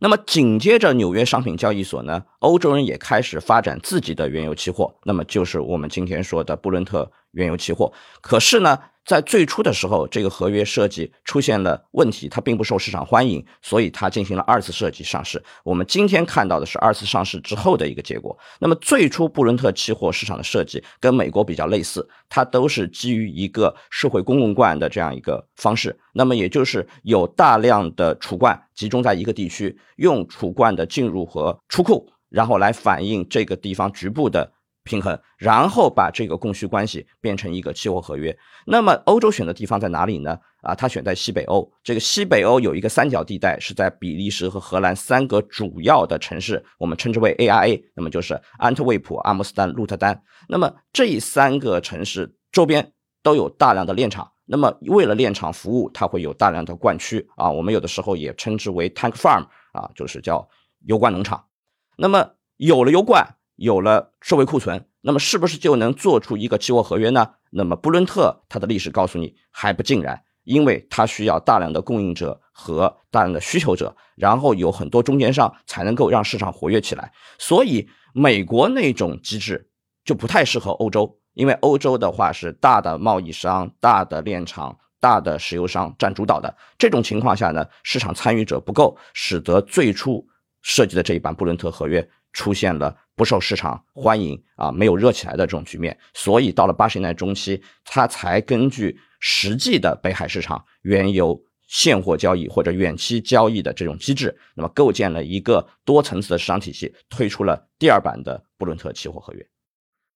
那么紧接着纽约商品交易所呢，欧洲人也开始发展自己的原油期货，那么就是我们今天说的布伦特原油期货。可是呢，在最初的时候，这个合约设计出现了问题，它并不受市场欢迎，所以它进行了二次设计上市。我们今天看到的是二次上市之后的一个结果。那么最初布伦特期货市场的设计跟美国比较类似，它都是基于一个社会公共罐的这样一个方式。那么也就是有大量的储罐集中在一个地区，用储罐的进入和出库，然后来反映这个地方局部的平衡，然后把这个供需关系变成一个期货合约。那么欧洲选的地方在哪里呢？啊，它选在西北欧。这个西北欧有一个三角地带，是在比利时和荷兰三个主要的城市，我们称之为 ARA，那么就是安特卫普、阿姆斯特丹、鹿特丹。那么这三个城市周边都有大量的炼厂。那么，为了炼厂服务，它会有大量的灌区啊，我们有的时候也称之为 tank farm 啊，就是叫油罐农场。那么有了油罐，有了社会库存，那么是不是就能做出一个期货合约呢？那么布伦特它的历史告诉你还不尽然，因为它需要大量的供应者和大量的需求者，然后有很多中间商才能够让市场活跃起来。所以美国那种机制就不太适合欧洲。因为欧洲的话是大的贸易商、大的炼厂、大的石油商占主导的这种情况下呢，市场参与者不够，使得最初设计的这一版布伦特合约出现了不受市场欢迎啊，没有热起来的这种局面。所以到了八十年代中期，它才根据实际的北海市场原油现货交易或者远期交易的这种机制，那么构建了一个多层次的市场体系，推出了第二版的布伦特期货合约。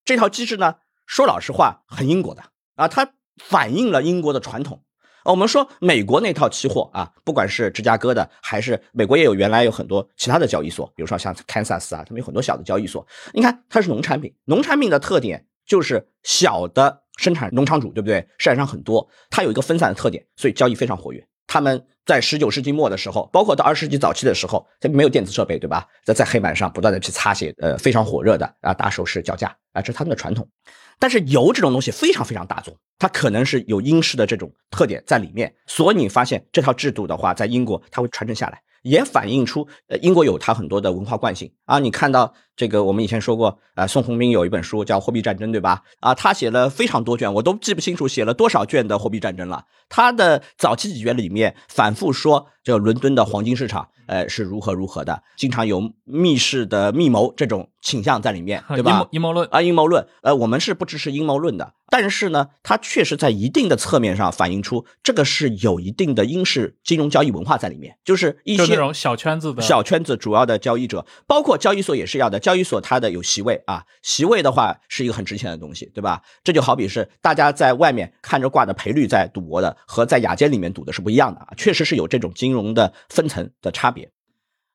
这套机制呢？说老实话，很英国的啊，它反映了英国的传统。我们说美国那套期货啊，不管是芝加哥的，还是美国也有原来有很多其他的交易所，比如说像堪萨斯啊，他们有很多小的交易所。你看，它是农产品，农产品的特点就是小的生产农场主，对不对？市场上很多，它有一个分散的特点，所以交易非常活跃。他们在十九世纪末的时候，包括到二十世纪早期的时候，它没有电子设备，对吧？在在黑板上不断的去擦写，呃，非常火热的啊，打手势叫价啊，这是他们的传统。但是油这种东西非常非常大众，它可能是有英式的这种特点在里面，所以你发现这套制度的话，在英国它会传承下来。也反映出，呃，英国有它很多的文化惯性啊。你看到这个，我们以前说过，呃，宋鸿兵有一本书叫《货币战争》，对吧？啊，他写了非常多卷，我都记不清楚写了多少卷的货币战争了。他的早期几卷里面反复说，这伦敦的黄金市场，呃，是如何如何的，经常有密室的密谋这种倾向在里面，对吧？阴谋论啊，阴谋论。呃，我们是不支持阴谋论的。但是呢，它确实在一定的侧面上反映出这个是有一定的英式金融交易文化在里面，就是一些那种小圈子的小圈子主要的交易者，包括交易所也是要的。交易所它的有席位啊，席位的话是一个很值钱的东西，对吧？这就好比是大家在外面看着挂的赔率在赌博的，和在雅间里面赌的是不一样的啊，确实是有这种金融的分层的差别。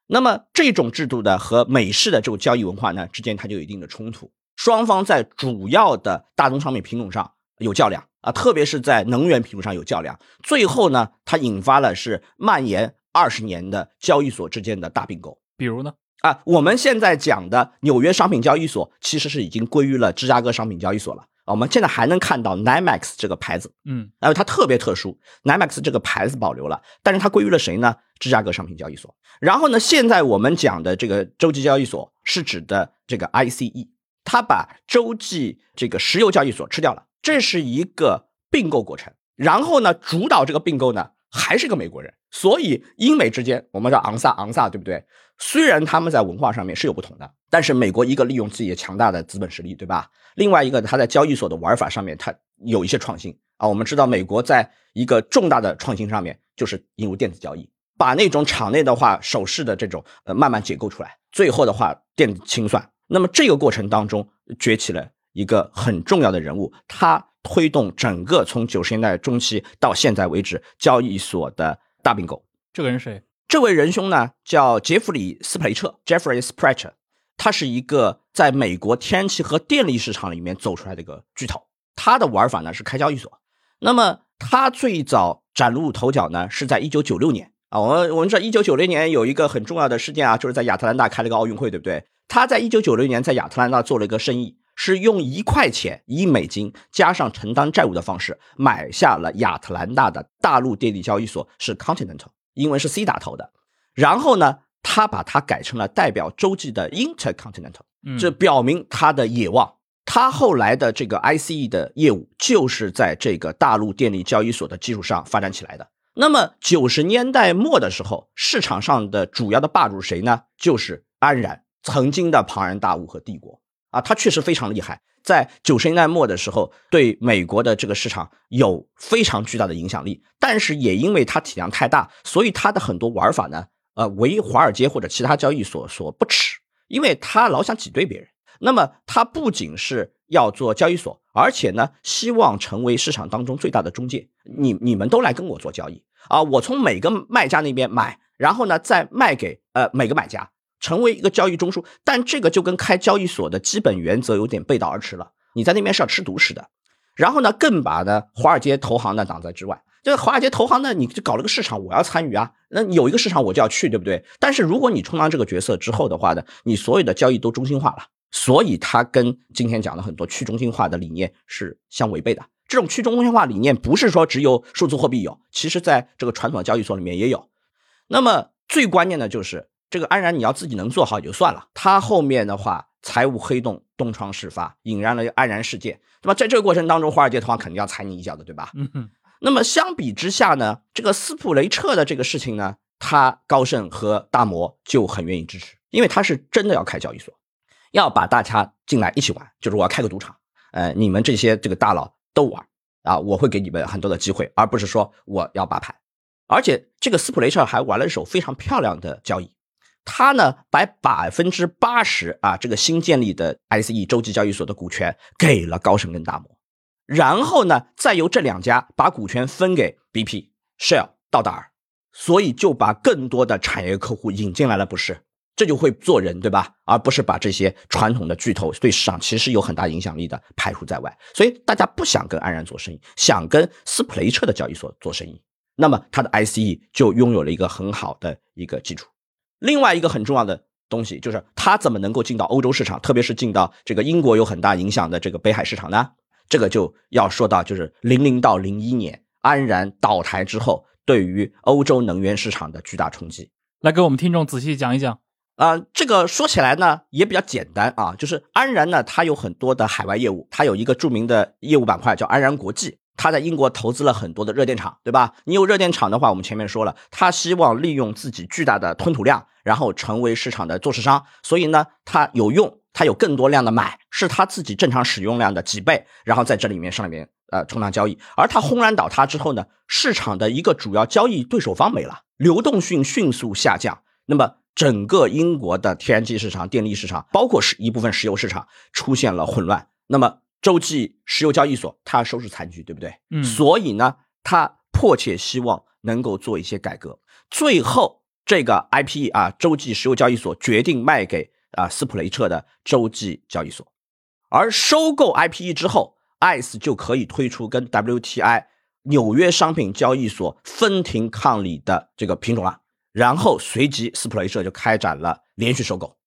那么这种制度的和美式的这种交易文化呢之间，它就有一定的冲突。双方在主要的大宗商品品种上有较量啊，特别是在能源品种上有较量。最后呢，它引发了是蔓延二十年的交易所之间的大并购。比如呢？啊，我们现在讲的纽约商品交易所其实是已经归于了芝加哥商品交易所了。我们现在还能看到 NYMEX 这个牌子，嗯，然后它特别特殊，NYMEX 这个牌子保留了，但是它归于了谁呢？芝加哥商品交易所。然后呢，现在我们讲的这个洲际交易所是指的这个 ICE。它把洲际这个石油交易所吃掉了，这是一个并购过程。然后呢，主导这个并购呢还是个美国人，所以英美之间我们叫昂萨昂萨，对不对？虽然他们在文化上面是有不同的，但是美国一个利用自己的强大的资本实力，对吧？另外一个他在交易所的玩法上面，他有一些创新啊。我们知道，美国在一个重大的创新上面就是引入电子交易，把那种场内的话手势的这种呃慢慢解构出来，最后的话电子清算。那么这个过程当中崛起了一个很重要的人物，他推动整个从九十年代中期到现在为止交易所的大并购。这个人谁？这位仁兄呢叫杰弗里斯普雷彻 （Jeffrey Sprecher），他是一个在美国天气和电力市场里面走出来的一个巨头。他的玩法呢是开交易所。那么他最早崭露头角呢是在一九九六年啊，我们我们知道，一九九零年有一个很重要的事件啊，就是在亚特兰大开了个奥运会，对不对？他在一九九零年在亚特兰大做了一个生意，是用一块钱一美金加上承担债务的方式买下了亚特兰大的大陆电力交易所，是 Continental，英文是 C 打头的。然后呢，他把它改成了代表洲际的 Intercontinental，这表明他的野望。他后来的这个 ICE 的业务就是在这个大陆电力交易所的基础上发展起来的。那么九十年代末的时候，市场上的主要的霸主谁呢？就是安然，曾经的庞然大物和帝国啊，它确实非常厉害。在九十年代末的时候，对美国的这个市场有非常巨大的影响力。但是也因为它体量太大，所以它的很多玩法呢，呃，为华尔街或者其他交易所所不齿，因为它老想挤兑别人。那么它不仅是要做交易所，而且呢，希望成为市场当中最大的中介。你你们都来跟我做交易。啊，我从每个卖家那边买，然后呢再卖给呃每个买家，成为一个交易中枢。但这个就跟开交易所的基本原则有点背道而驰了。你在那边是要吃独食的。然后呢，更把呢华尔街投行呢挡在之外。这个华尔街投行呢，你就搞了个市场，我要参与啊。那有一个市场我就要去，对不对？但是如果你充当这个角色之后的话呢，你所有的交易都中心化了，所以它跟今天讲的很多去中心化的理念是相违背的。这种去中心化理念不是说只有数字货币有，其实在这个传统的交易所里面也有。那么最关键的就是这个安然，你要自己能做好也就算了，他后面的话财务黑洞东窗事发，引燃了安然事件。那么在这个过程当中，华尔街投行肯定要踩你一脚的，对吧？嗯。那么相比之下呢，这个斯普雷彻的这个事情呢，他高盛和大摩就很愿意支持，因为他是真的要开交易所，要把大家进来一起玩，就是我要开个赌场，呃，你们这些这个大佬。都玩啊！我会给你们很多的机会，而不是说我要把牌。而且这个斯普雷彻还玩了一手非常漂亮的交易，他呢把百分之八十啊这个新建立的 ICE 洲际交易所的股权给了高盛跟大摩，然后呢再由这两家把股权分给 BP、Shell、道达尔，所以就把更多的产业客户引进来了，不是？这就会做人，对吧？而不是把这些传统的巨头对市场其实有很大影响力的排除在外。所以大家不想跟安然做生意，想跟斯普雷彻的交易所做生意，那么它的 ICE 就拥有了一个很好的一个基础。另外一个很重要的东西就是它怎么能够进到欧洲市场，特别是进到这个英国有很大影响的这个北海市场呢？这个就要说到就是零零到零一年安然倒台之后，对于欧洲能源市场的巨大冲击。来给我们听众仔细讲一讲。啊，这个说起来呢也比较简单啊，就是安然呢，它有很多的海外业务，它有一个著名的业务板块叫安然国际，他在英国投资了很多的热电厂，对吧？你有热电厂的话，我们前面说了，他希望利用自己巨大的吞吐量，然后成为市场的做市商，所以呢，他有用，他有更多量的买，是他自己正常使用量的几倍，然后在这里面上面呃充当交易，而它轰然倒塌之后呢，市场的一个主要交易对手方没了，流动性迅速下降，那么。整个英国的天然气市场、电力市场，包括是一部分石油市场出现了混乱。那么，洲际石油交易所它要收拾残局，对不对？嗯。所以呢，它迫切希望能够做一些改革。最后，这个 IPE 啊，洲际石油交易所决定卖给啊斯普雷彻的洲际交易所。而收购 IPE 之后，ICE 就可以推出跟 WTI 纽约商品交易所分庭抗礼的这个品种了。然后随即，斯普雷彻就开展了连续收购，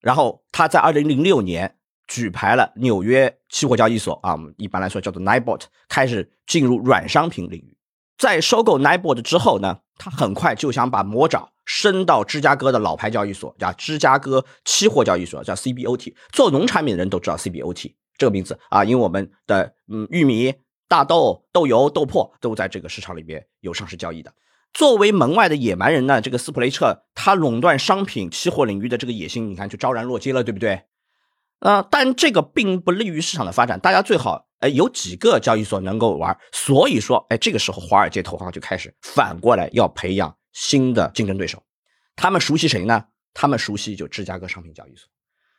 然后他在二零零六年举牌了纽约期货交易所啊，我们一般来说叫做 NIBOT，开始进入软商品领域。在收购 NIBOT 之后呢，他很快就想把魔爪伸到芝加哥的老牌交易所，叫芝加哥期货交易所，叫 CBOT。做农产品的人都知道 CBOT 这个名字啊，因为我们的嗯玉米、大豆、豆油、豆粕都在这个市场里边有上市交易的。作为门外的野蛮人呢，这个斯普雷彻他垄断商品期货领域的这个野心，你看就昭然若揭了，对不对？呃，但这个并不利于市场的发展。大家最好，哎，有几个交易所能够玩。所以说，哎，这个时候华尔街投行就开始反过来要培养新的竞争对手。他们熟悉谁呢？他们熟悉就芝加哥商品交易所，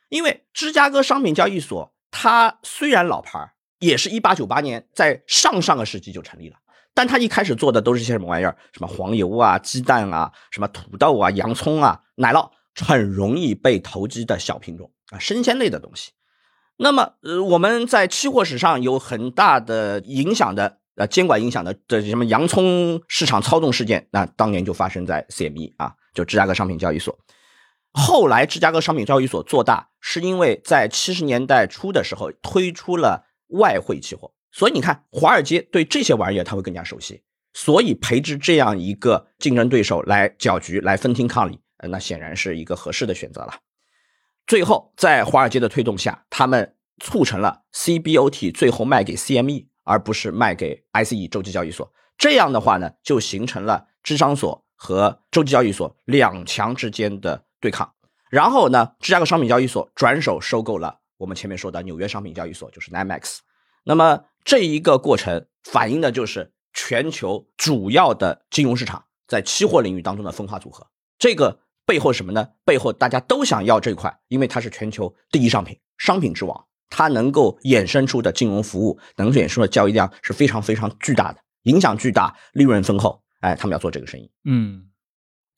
因为芝加哥商品交易所它虽然老牌，也是一八九八年在上上个世纪就成立了。但他一开始做的都是些什么玩意儿？什么黄油啊、鸡蛋啊、什么土豆啊、洋葱啊、奶酪，很容易被投机的小品种啊，生鲜类的东西。那么，呃，我们在期货史上有很大的影响的呃监管影响的这什么洋葱市场操纵事件，那当年就发生在 CME 啊，就芝加哥商品交易所。后来芝加哥商品交易所做大，是因为在七十年代初的时候推出了外汇期货，所以你看华尔街对这些玩意儿他会更加熟悉，所以培植这样一个竞争对手来搅局、来分庭抗礼，那显然是一个合适的选择了。最后，在华尔街的推动下，他们促成了 CBOT 最后卖给 CME，而不是卖给 ICE 洲际交易所。这样的话呢，就形成了芝商所和洲际交易所两强之间的对抗。然后呢，芝加哥商品交易所转手收购了我们前面说的纽约商品交易所，就是 NYMEX。那么这一个过程反映的就是全球主要的金融市场在期货领域当中的分化组合。这个背后什么呢？背后大家都想要这块，因为它是全球第一商品，商品之王。它能够衍生出的金融服务，能衍生出的交易量是非常非常巨大的，影响巨大，利润丰厚。哎，他们要做这个生意。嗯，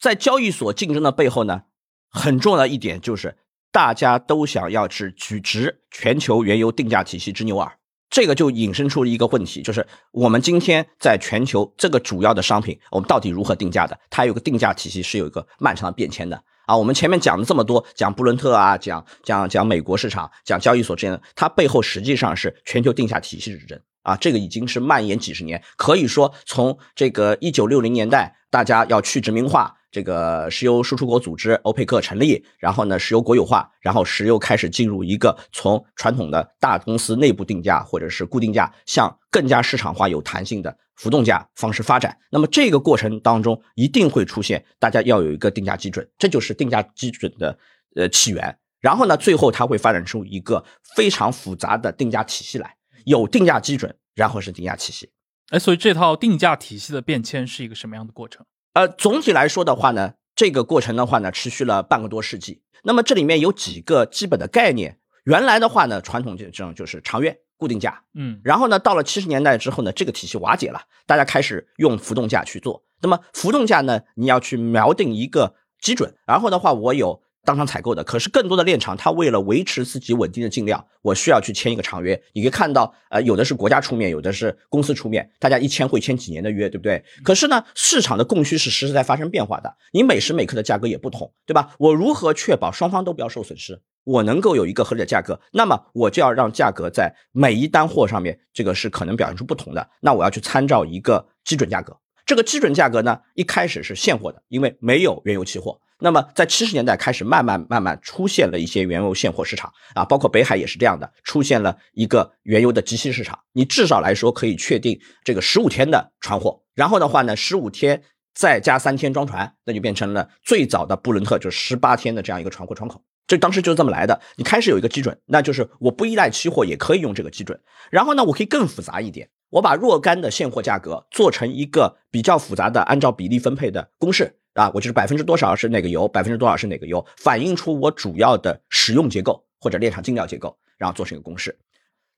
在交易所竞争的背后呢，很重要的一点就是大家都想要是举直全球原油定价体系之牛耳。这个就引申出一个问题，就是我们今天在全球这个主要的商品，我们到底如何定价的？它有个定价体系是有一个漫长的变迁的啊。我们前面讲了这么多，讲布伦特啊，讲讲讲美国市场，讲交易所之间的，它背后实际上是全球定价体系之争啊。这个已经是蔓延几十年，可以说从这个一九六零年代，大家要去殖民化。这个石油输出国组织欧佩克成立，然后呢，石油国有化，然后石油开始进入一个从传统的大公司内部定价或者是固定价，向更加市场化、有弹性的浮动价方式发展。那么这个过程当中一定会出现，大家要有一个定价基准，这就是定价基准的呃起源。然后呢，最后它会发展出一个非常复杂的定价体系来，有定价基准，然后是定价体系。哎，所以这套定价体系的变迁是一个什么样的过程？呃，总体来说的话呢，这个过程的话呢，持续了半个多世纪。那么这里面有几个基本的概念。原来的话呢，传统这种就是长约固定价，嗯，然后呢，到了七十年代之后呢，这个体系瓦解了，大家开始用浮动价去做。那么浮动价呢，你要去锚定一个基准，然后的话，我有。当场采购的，可是更多的炼厂，它为了维持自己稳定的进量，我需要去签一个长约。你可以看到，呃，有的是国家出面，有的是公司出面，大家一签会签几年的约，对不对？可是呢，市场的供需是实时在发生变化的，你每时每刻的价格也不同，对吧？我如何确保双方都不要受损失，我能够有一个合理的价格？那么我就要让价格在每一单货上面，这个是可能表现出不同的。那我要去参照一个基准价格，这个基准价格呢，一开始是现货的，因为没有原油期货。那么，在七十年代开始，慢慢慢慢出现了一些原油现货市场啊，包括北海也是这样的，出现了一个原油的即期市场。你至少来说可以确定这个十五天的船货，然后的话呢，十五天再加三天装船，那就变成了最早的布伦特，就是十八天的这样一个船货窗口。这当时就是这么来的。你开始有一个基准，那就是我不依赖期货也可以用这个基准。然后呢，我可以更复杂一点，我把若干的现货价格做成一个比较复杂的按照比例分配的公式。啊，我就是百分之多少是哪个油，百分之多少是哪个油，反映出我主要的使用结构或者炼厂进料结构，然后做成一个公式。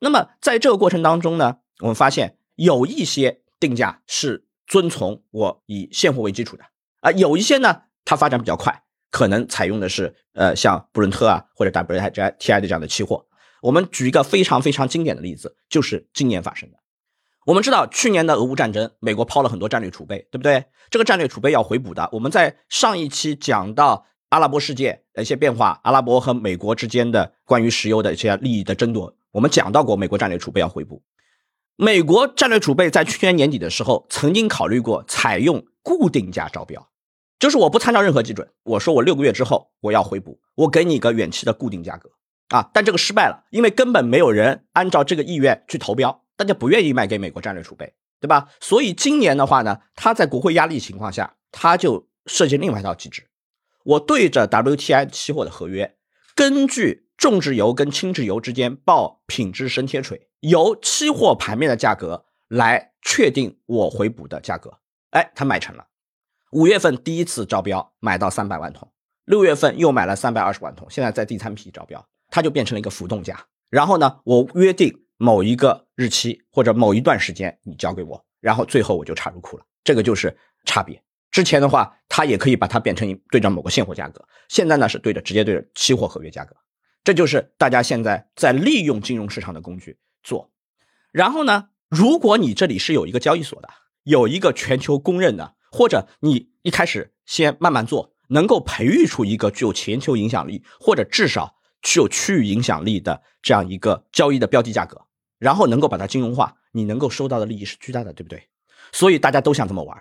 那么在这个过程当中呢，我们发现有一些定价是遵从我以现货为基础的啊，有一些呢它发展比较快，可能采用的是呃像布伦特啊或者 WTI 的这样的期货。我们举一个非常非常经典的例子，就是今年发生的。我们知道去年的俄乌战争，美国抛了很多战略储备，对不对？这个战略储备要回补的。我们在上一期讲到阿拉伯世界的一些变化，阿拉伯和美国之间的关于石油的一些利益的争夺，我们讲到过美国战略储备要回补。美国战略储备在去年年底的时候，曾经考虑过采用固定价招标，就是我不参照任何基准，我说我六个月之后我要回补，我给你一个远期的固定价格啊，但这个失败了，因为根本没有人按照这个意愿去投标。大家不愿意卖给美国战略储备，对吧？所以今年的话呢，他在国会压力情况下，他就设计另外一套机制。我对着 WTI 期货的合约，根据重质油跟轻质油之间报品质升贴水，由期货盘面的价格来确定我回补的价格。哎，他买成了。五月份第一次招标买到三百万桶，六月份又买了三百二十万桶，现在在第三批招标，它就变成了一个浮动价。然后呢，我约定。某一个日期或者某一段时间，你交给我，然后最后我就插入库了。这个就是差别。之前的话，它也可以把它变成对着某个现货价格，现在呢是对着直接对着期货合约价格。这就是大家现在在利用金融市场的工具做。然后呢，如果你这里是有一个交易所的，有一个全球公认的，或者你一开始先慢慢做，能够培育出一个具有全球影响力，或者至少具有区域影响力的这样一个交易的标的价格，然后能够把它金融化，你能够收到的利益是巨大的，对不对？所以大家都想这么玩，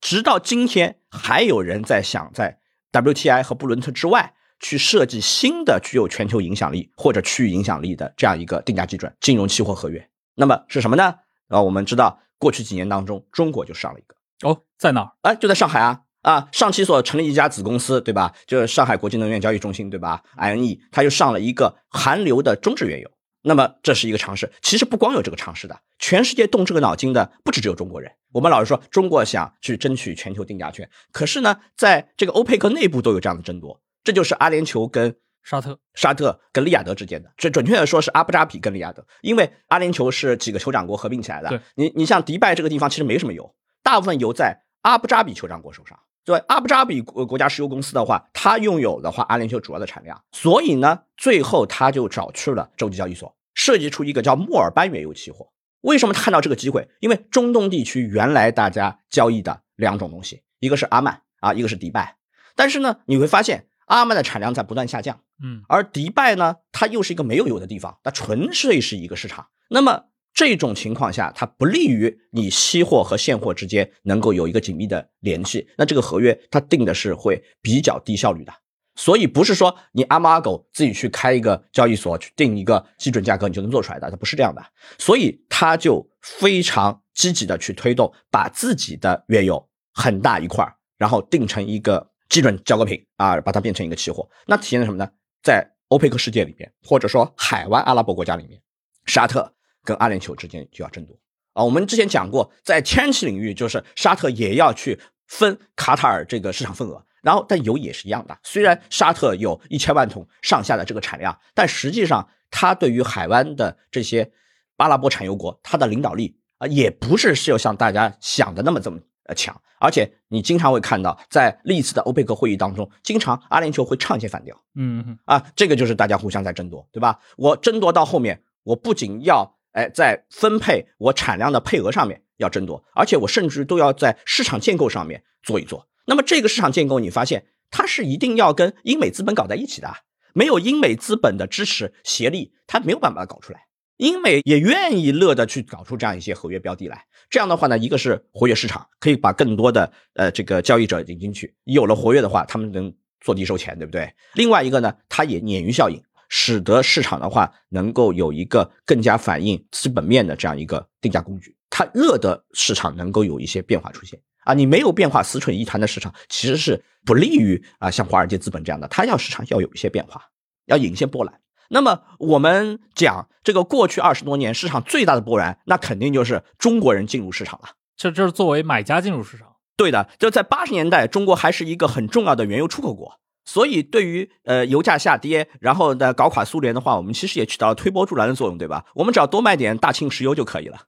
直到今天还有人在想在 WTI 和布伦特之外去设计新的具有全球影响力或者区域影响力的这样一个定价基准——金融期货合约。那么是什么呢？啊，我们知道过去几年当中，中国就上了一个哦，在哪儿？哎，就在上海啊啊！上期所成立一家子公司，对吧？就是上海国际能源交易中心，对吧？INE，它就上了一个韩流的中质原油。那么这是一个尝试。其实不光有这个尝试的，全世界动这个脑筋的不只只有中国人。我们老是说中国想去争取全球定价权，可是呢，在这个欧佩克内部都有这样的争夺。这就是阿联酋跟沙特、沙特跟利雅得之间的。这准确的说是阿布扎比跟利雅得，因为阿联酋是几个酋长国合并起来的。对，你你像迪拜这个地方其实没什么油，大部分油在阿布扎比酋长国手上。对，阿布扎比国国家石油公司的话，它拥有的话阿联酋主要的产量，所以呢，最后他就找去了洲际交易所。设计出一个叫墨尔班原油期货，为什么看到这个机会？因为中东地区原来大家交易的两种东西，一个是阿曼啊，一个是迪拜。但是呢，你会发现阿曼的产量在不断下降，嗯，而迪拜呢，它又是一个没有油的地方，它纯粹是一个市场。那么这种情况下，它不利于你期货和现货之间能够有一个紧密的联系。那这个合约它定的是会比较低效率的。所以不是说你阿猫阿狗自己去开一个交易所去定一个基准价格你就能做出来的，它不是这样的。所以他就非常积极的去推动，把自己的原油很大一块然后定成一个基准交割品啊，把它变成一个期货。那体现在什么呢？在欧佩克世界里面，或者说海湾阿拉伯国家里面，沙特跟阿联酋之间就要争夺啊。我们之前讲过，在天然气领域，就是沙特也要去分卡塔尔这个市场份额。然后，但油也是一样的。虽然沙特有一千万桶上下的这个产量，但实际上它对于海湾的这些阿拉伯产油国，它的领导力啊，也不是是有像大家想的那么这么呃强。而且你经常会看到，在历次的欧佩克会议当中，经常阿联酋会唱一些反调。嗯啊，这个就是大家互相在争夺，对吧？我争夺到后面，我不仅要哎在分配我产量的配额上面要争夺，而且我甚至都要在市场建构上面做一做。那么这个市场建构，你发现它是一定要跟英美资本搞在一起的，没有英美资本的支持协力，它没有办法搞出来。英美也愿意乐的去搞出这样一些合约标的来。这样的话呢，一个是活跃市场，可以把更多的呃这个交易者引进去。有了活跃的话，他们能坐地收钱，对不对？另外一个呢，它也鲶鱼效应，使得市场的话能够有一个更加反映基本面的这样一个定价工具，它热的市场能够有一些变化出现。啊，你没有变化，死蠢一团的市场其实是不利于啊，像华尔街资本这样的，它要市场要有一些变化，要引一些波澜。那么我们讲这个过去二十多年市场最大的波澜，那肯定就是中国人进入市场了。这这是作为买家进入市场。对的，就在八十年代，中国还是一个很重要的原油出口国，所以对于呃油价下跌，然后呢搞垮苏联的话，我们其实也起到了推波助澜的作用，对吧？我们只要多卖点大庆石油就可以了。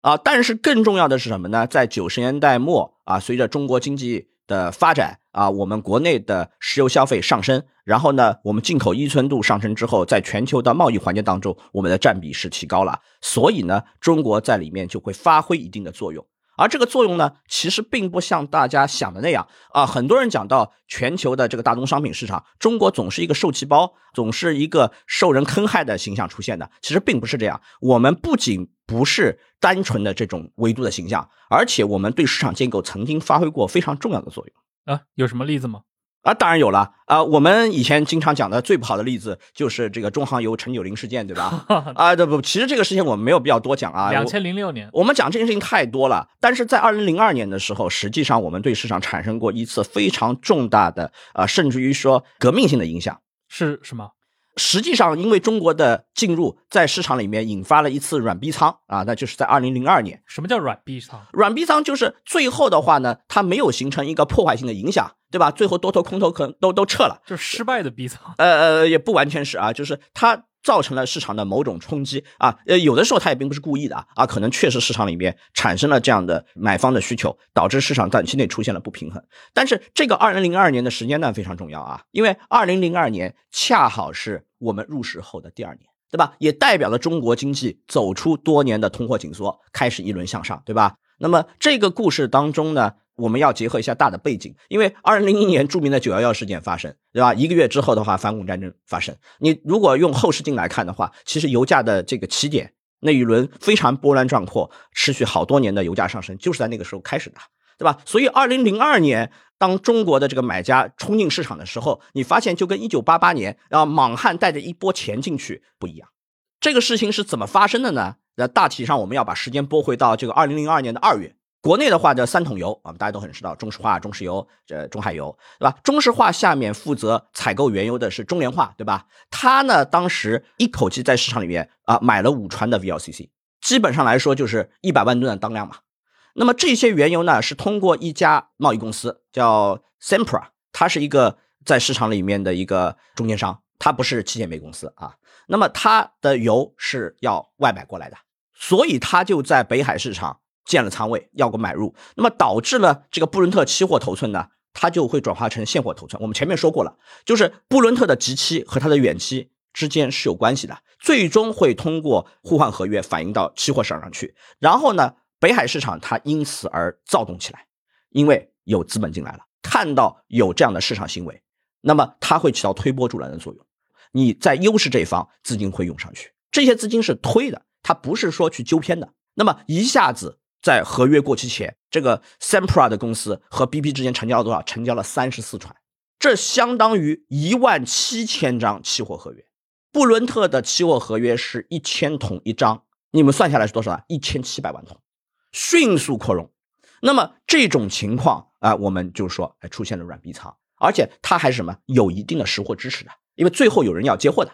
啊，但是更重要的是什么呢？在九十年代末啊，随着中国经济的发展啊，我们国内的石油消费上升，然后呢，我们进口依存度上升之后，在全球的贸易环节当中，我们的占比是提高了，所以呢，中国在里面就会发挥一定的作用。而这个作用呢，其实并不像大家想的那样啊。很多人讲到全球的这个大宗商品市场，中国总是一个受气包，总是一个受人坑害的形象出现的。其实并不是这样。我们不仅不是单纯的这种维度的形象，而且我们对市场建构曾经发挥过非常重要的作用啊。有什么例子吗？啊，当然有了啊！我们以前经常讲的最不好的例子就是这个中航油陈九龄事件，对吧？啊，对不？其实这个事情我们没有必要多讲啊。两千零六年，我们讲这件事情太多了，但是在二零零二年的时候，实际上我们对市场产生过一次非常重大的啊，甚至于说革命性的影响，是什么？实际上，因为中国的进入，在市场里面引发了一次软逼仓啊，那就是在二零零二年。什么叫软逼仓？软逼仓就是最后的话呢，它没有形成一个破坏性的影响，对吧？最后多头空头可能都都撤了，就是失败的逼仓。呃呃，也不完全是啊，就是它。造成了市场的某种冲击啊，呃，有的时候它也并不是故意的啊，啊，可能确实市场里面产生了这样的买方的需求，导致市场短期内出现了不平衡。但是这个二零零二年的时间段非常重要啊，因为二零零二年恰好是我们入市后的第二年，对吧？也代表了中国经济走出多年的通货紧缩，开始一轮向上，对吧？那么这个故事当中呢，我们要结合一下大的背景，因为二零零一年著名的九幺幺事件发生，对吧？一个月之后的话，反恐战争发生。你如果用后视镜来看的话，其实油价的这个起点那一轮非常波澜壮阔、持续好多年的油价上升，就是在那个时候开始的，对吧？所以二零零二年。当中国的这个买家冲进市场的时候，你发现就跟一九八八年啊，莽汉带着一波钱进去不一样。这个事情是怎么发生的呢？那大体上我们要把时间拨回到这个二零零二年的二月，国内的话叫三桶油啊，大家都很知道，中石化、中石油、这中海油，对吧？中石化下面负责采购原油的是中联化，对吧？他呢当时一口气在市场里面啊买了五船的 VLCC，基本上来说就是一百万吨的当量嘛。那么这些原油呢，是通过一家贸易公司叫 Sempra，它是一个在市场里面的一个中间商，它不是汽煤公司啊。那么它的油是要外买过来的，所以它就在北海市场建了仓位，要个买入。那么导致了这个布伦特期货头寸呢，它就会转化成现货头寸。我们前面说过了，就是布伦特的极期和它的远期之间是有关系的，最终会通过互换合约反映到期货市场上去，然后呢？北海市场它因此而躁动起来，因为有资本进来了，看到有这样的市场行为，那么它会起到推波助澜的作用。你在优势这一方，资金会涌上去，这些资金是推的，它不是说去纠偏的。那么一下子在合约过期前，这个 Sempra 的公司和 BP 之间成交了多少？成交了三十四船，这相当于一万七千张期货合约。布伦特的期货合约是一千桶一张，你们算下来是多少啊？一千七百万桶。迅速扩容，那么这种情况啊，我们就说，哎，出现了软逼仓，而且它还是什么，有一定的实货支持的，因为最后有人要接货的。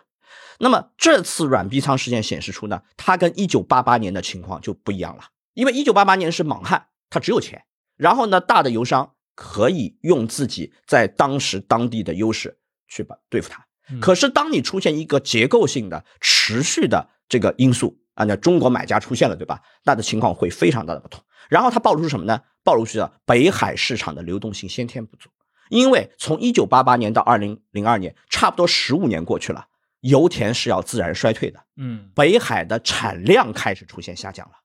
那么这次软逼仓事件显示出呢，它跟一九八八年的情况就不一样了，因为一九八八年是莽汉，他只有钱，然后呢，大的油商可以用自己在当时当地的优势去把对付他。可是当你出现一个结构性的、持续的这个因素。啊，那中国买家出现了，对吧？那的情况会非常大的不同。然后它暴露出什么呢？暴露出了北海市场的流动性先天不足。因为从一九八八年到二零零二年，差不多十五年过去了，油田是要自然衰退的。嗯，北海的产量开始出现下降了。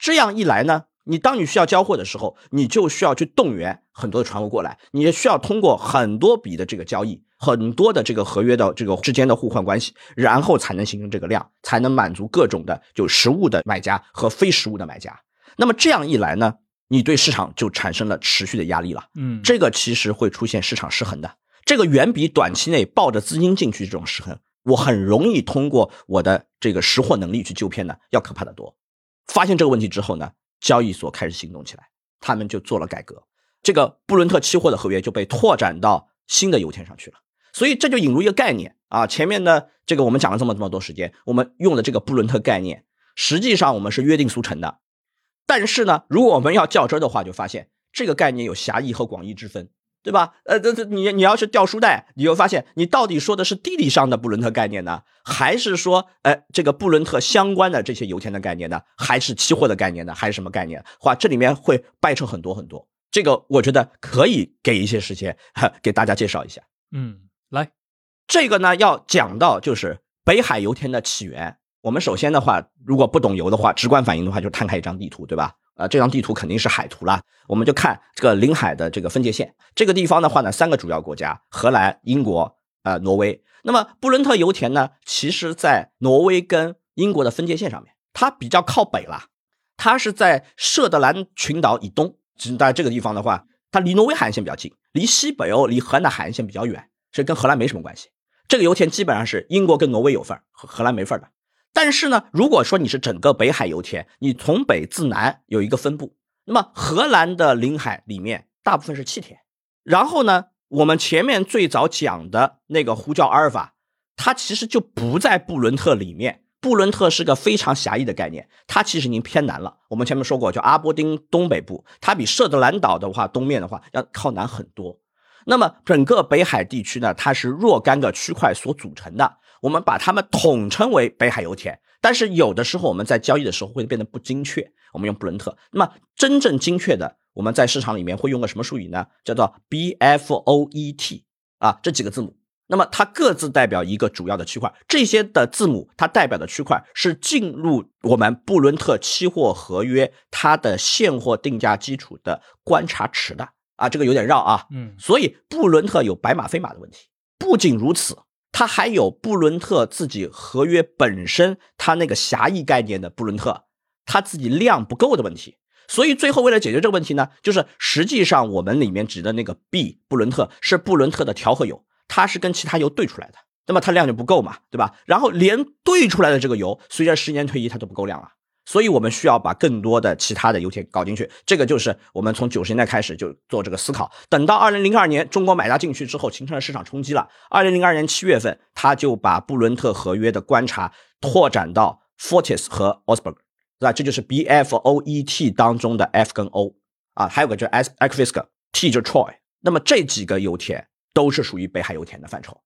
这样一来呢？你当你需要交货的时候，你就需要去动员很多的船坞过来，你也需要通过很多笔的这个交易，很多的这个合约的这个之间的互换关系，然后才能形成这个量，才能满足各种的就实物的买家和非实物的买家。那么这样一来呢，你对市场就产生了持续的压力了。嗯，这个其实会出现市场失衡的，这个远比短期内抱着资金进去这种失衡，我很容易通过我的这个识货能力去纠偏的要可怕的多。发现这个问题之后呢？交易所开始行动起来，他们就做了改革，这个布伦特期货的合约就被拓展到新的油田上去了。所以这就引入一个概念啊，前面呢这个我们讲了这么这么多时间，我们用的这个布伦特概念，实际上我们是约定俗成的。但是呢，如果我们要较真的话，就发现这个概念有狭义和广义之分。对吧？呃，这这你你要是掉书袋，你就发现你到底说的是地理上的布伦特概念呢，还是说，呃，这个布伦特相关的这些油田的概念呢，还是期货的概念呢，还是什么概念？话这里面会掰扯很多很多。这个我觉得可以给一些时间给大家介绍一下。嗯，来，这个呢要讲到就是北海油田的起源。我们首先的话，如果不懂油的话，直观反应的话，就摊开一张地图，对吧？啊，这张地图肯定是海图了，我们就看这个领海的这个分界线。这个地方的话呢，三个主要国家：荷兰、英国、呃，挪威。那么布伦特油田呢，其实在挪威跟英国的分界线上面，它比较靠北了。它是在舍德兰群岛以东，其实在这个地方的话，它离挪威海岸线比较近，离西北欧、离荷兰的海岸线比较远，所以跟荷兰没什么关系。这个油田基本上是英国跟挪威有份和荷兰没份的。但是呢，如果说你是整个北海油田，你从北至南有一个分布，那么荷兰的领海里面大部分是气田。然后呢，我们前面最早讲的那个呼叫阿尔法，它其实就不在布伦特里面。布伦特是个非常狭义的概念，它其实已经偏南了。我们前面说过，叫阿波丁东北部，它比舍德兰岛的话东面的话要靠南很多。那么整个北海地区呢，它是若干个区块所组成的。我们把它们统称为北海油田，但是有的时候我们在交易的时候会变得不精确，我们用布伦特。那么真正精确的，我们在市场里面会用个什么术语呢？叫做 B F O E T 啊，这几个字母。那么它各自代表一个主要的区块，这些的字母它代表的区块是进入我们布伦特期货合约它的现货定价基础的观察池的啊，这个有点绕啊，嗯所以布伦特有白马非马的问题。不仅如此，它还有布伦特自己合约本身它那个狭义概念的布伦特，它自己量不够的问题。所以最后为了解决这个问题呢，就是实际上我们里面指的那个 B 布伦特是布伦特的调和油，它是跟其他油兑出来的，那么它量就不够嘛，对吧？然后连兑出来的这个油，随着时间推移，它都不够量了。所以我们需要把更多的其他的油田搞进去，这个就是我们从九十年代开始就做这个思考。等到二零零二年中国买家进去之后，形成了市场冲击了。二零零二年七月份，他就把布伦特合约的观察拓展到 Fortis 和 Osberg，对吧？这就是 B F O E T 当中的 F 跟 O 啊，还有个就是 S x f i s k T 就是 Troy。那么这几个油田都是属于北海油田的范畴。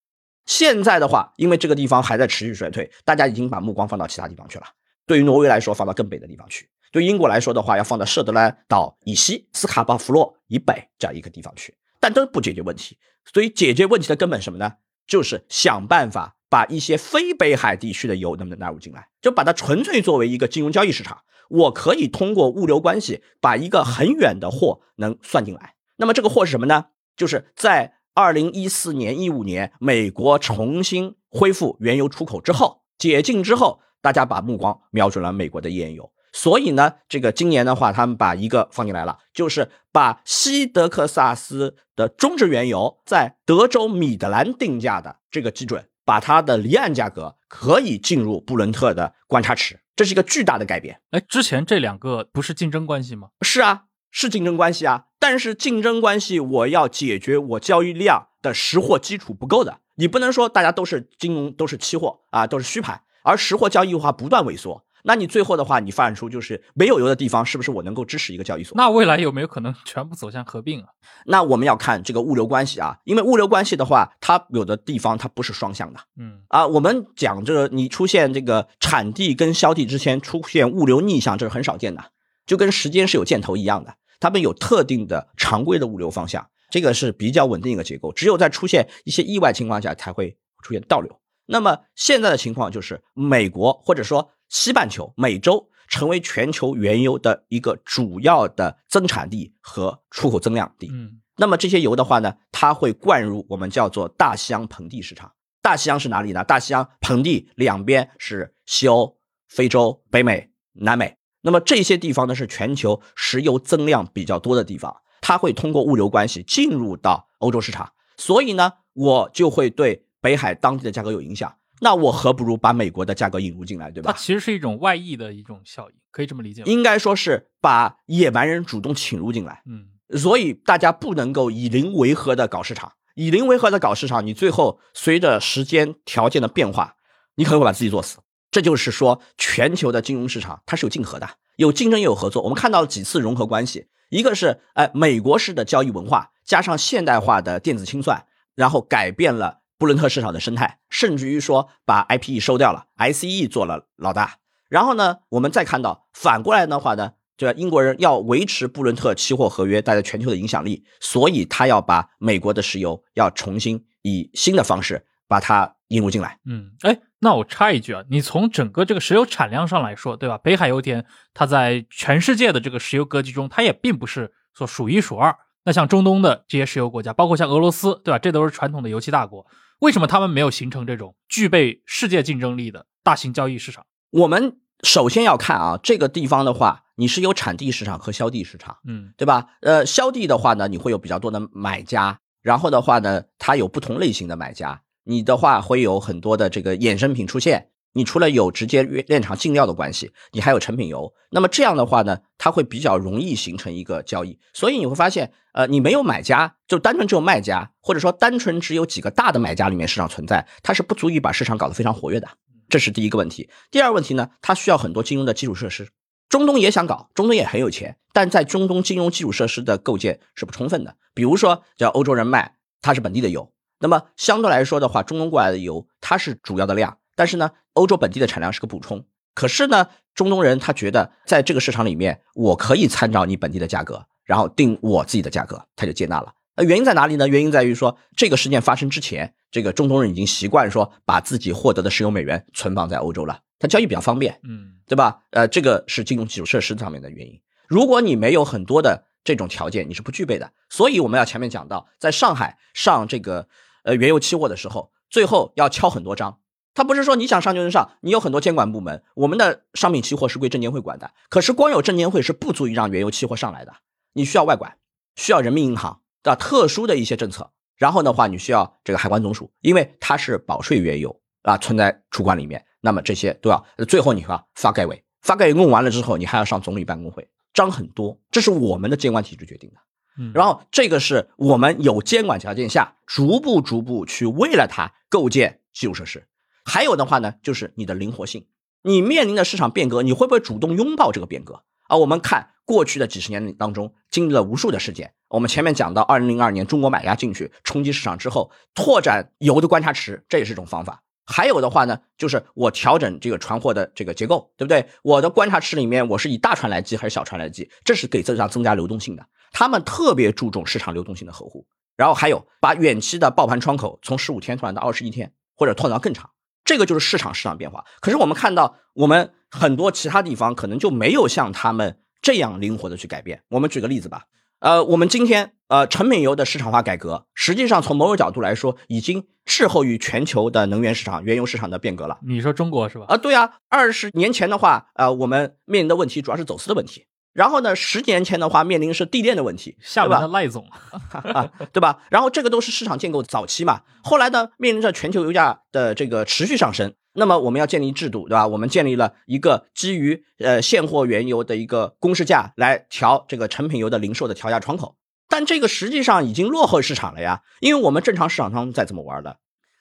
现在的话，因为这个地方还在持续衰退，大家已经把目光放到其他地方去了。对于挪威来说，放到更北的地方去；对英国来说的话，要放到舍德兰岛以西、斯卡巴弗洛以北这样一个地方去。但都不解决问题，所以解决问题的根本什么呢？就是想办法把一些非北海地区的油能不能纳入进来，就把它纯粹作为一个金融交易市场。我可以通过物流关系把一个很远的货能算进来。那么这个货是什么呢？就是在二零一四年、一五年，美国重新恢复原油出口之后，解禁之后，大家把目光瞄准了美国的页岩油。所以呢，这个今年的话，他们把一个放进来了，就是把西德克萨斯的中质原油在德州米德兰定价的这个基准，把它的离岸价格可以进入布伦特的观察池，这是一个巨大的改变。哎，之前这两个不是竞争关系吗？是啊，是竞争关系啊，但是竞争关系我要解决我交易量的实货基础不够的，你不能说大家都是金融都是期货啊，都是虚盘，而实货交易的话不断萎缩。那你最后的话，你发展出就是没有油的地方，是不是我能够支持一个交易所？那未来有没有可能全部走向合并啊？那我们要看这个物流关系啊，因为物流关系的话，它有的地方它不是双向的嗯啊。我们讲这个，你出现这个产地跟销地之间出现物流逆向，这是很少见的，就跟时间是有箭头一样的，他们有特定的常规的物流方向，这个是比较稳定一个结构。只有在出现一些意外情况下，才会出现倒流。那么现在的情况就是，美国或者说西半球、美洲成为全球原油的一个主要的增产地和出口增量地。嗯那么这些油的话呢，它会灌入我们叫做大西洋盆地市场。大西洋是哪里呢？大西洋盆地两边是西欧、非洲、北美、南美。那么这些地方呢，是全球石油增量比较多的地方，它会通过物流关系进入到欧洲市场，所以呢，我就会对北海当地的价格有影响。那我何不如把美国的价格引入进来，对吧？它其实是一种外溢的一种效应，可以这么理解吗？应该说是把野蛮人主动请入进来。嗯所以大家不能够以零为和的搞市场，以零为和的搞市场，你最后随着时间条件的变化，你可能会把自己做死。这就是说，全球的金融市场它是有竞合的，有竞争也有合作。我们看到了几次融合关系，一个是哎美国式的交易文化，加上现代化的电子清算，然后改变了布伦特市场的生态，甚至于说把 IPE 收掉了，ICE 做了老大。然后呢，我们再看到反过来的话呢，这英国人要维持布伦特期货合约带在全球的影响力，所以他要把美国的石油要重新以新的方式把它引入进来。嗯，哎，那我插一句啊，你从整个这个石油产量上来说，对吧？北海油田它在全世界的这个石油格局中，它也并不是说数一数二。那像中东的这些石油国家，包括像俄罗斯，对吧？这都是传统的油气大国，为什么他们没有形成这种具备世界竞争力的大型交易市场？我们首先要看啊，这个地方的话，你是有产地市场和销地市场，嗯对吧？呃，销地的话呢，你会有比较多的买家，然后的话呢，它有不同类型的买家，你的话会有很多的这个衍生品出现。你除了有直接炼厂进料的关系，你还有成品油。那么这样的话呢，它会比较容易形成一个交易。所以你会发现，呃，你没有买家，就单纯只有卖家，或者说单纯只有几个大的买家里面市场存在，它是不足以把市场搞得非常活跃的。这是第一个问题。第二个问题呢，它需要很多金融的基础设施。中东也想搞，中东也很有钱，但在中东金融基础设施的构建是不充分的。比如说，叫欧洲人卖，它是本地的油，那么相对来说的话，中东过来的油它是主要的量，但是呢，欧洲本地的产量是个补充。可是呢，中东人他觉得在这个市场里面，我可以参照你本地的价格，然后定我自己的价格，他就接纳了。那原因在哪里呢？原因在于说，这个事件发生之前，这个中东人已经习惯说把自己获得的石油美元存放在欧洲了，他交易比较方便，嗯对吧？呃，这个是金融基础设施上面的原因。如果你没有很多的这种条件，你是不具备的。所以我们要前面讲到，在上海上这个呃原油期货的时候，最后要敲很多章。它不是说你想上就能上，你有很多监管部门，我们的商品期货是归证监会管的，可是光有证监会是不足以让原油期货上来的，你需要外管，需要人民银行的特殊的一些政策。然后的话，你需要这个海关总署，因为它是保税原油啊，存在储管里面。那么这些都要，最后你要发改委，发改委弄完了之后，你还要上总理办公会，章很多，这是我们的监管体制决定的。嗯，然后这个是我们有监管条件下，逐步逐步去为了它构建基础设施。还有的话呢，就是你的灵活性，你面临的市场变革，你会不会主动拥抱这个变革？啊，我们看过去的几十年当中，经历了无数的事件。我们前面讲到，二零零二年中国买家进去冲击市场之后，拓展油的观察池，这也是一种方法。还有的话呢，就是我调整这个船货的这个结构，对不对？我的观察池里面，我是以大船来记还是小船来记？这是给市场增加流动性的。他们特别注重市场流动性的呵护。然后还有把远期的爆盘窗口从十五天拓展到二十一天，或者拓展到更长，这个就是市场市场变化。可是我们看到，我们很多其他地方可能就没有像他们这样灵活的去改变。我们举个例子吧。呃，我们今天呃成品油的市场化改革，实际上从某种角度来说，已经滞后于全球的能源市场、原油市场的变革了。你说中国是吧？啊，对啊，二十年前的话，呃，我们面临的问题主要是走私的问题。然后呢，十年前的话，面临是地链的问题，厦门的赖总 啊，对吧？然后这个都是市场建构早期嘛。后来呢，面临着全球油价的这个持续上升，那么我们要建立制度，对吧？我们建立了一个基于呃现货原油的一个公示价来调这个成品油的零售的调价窗口，但这个实际上已经落后市场了呀，因为我们正常市场当中在怎么玩的？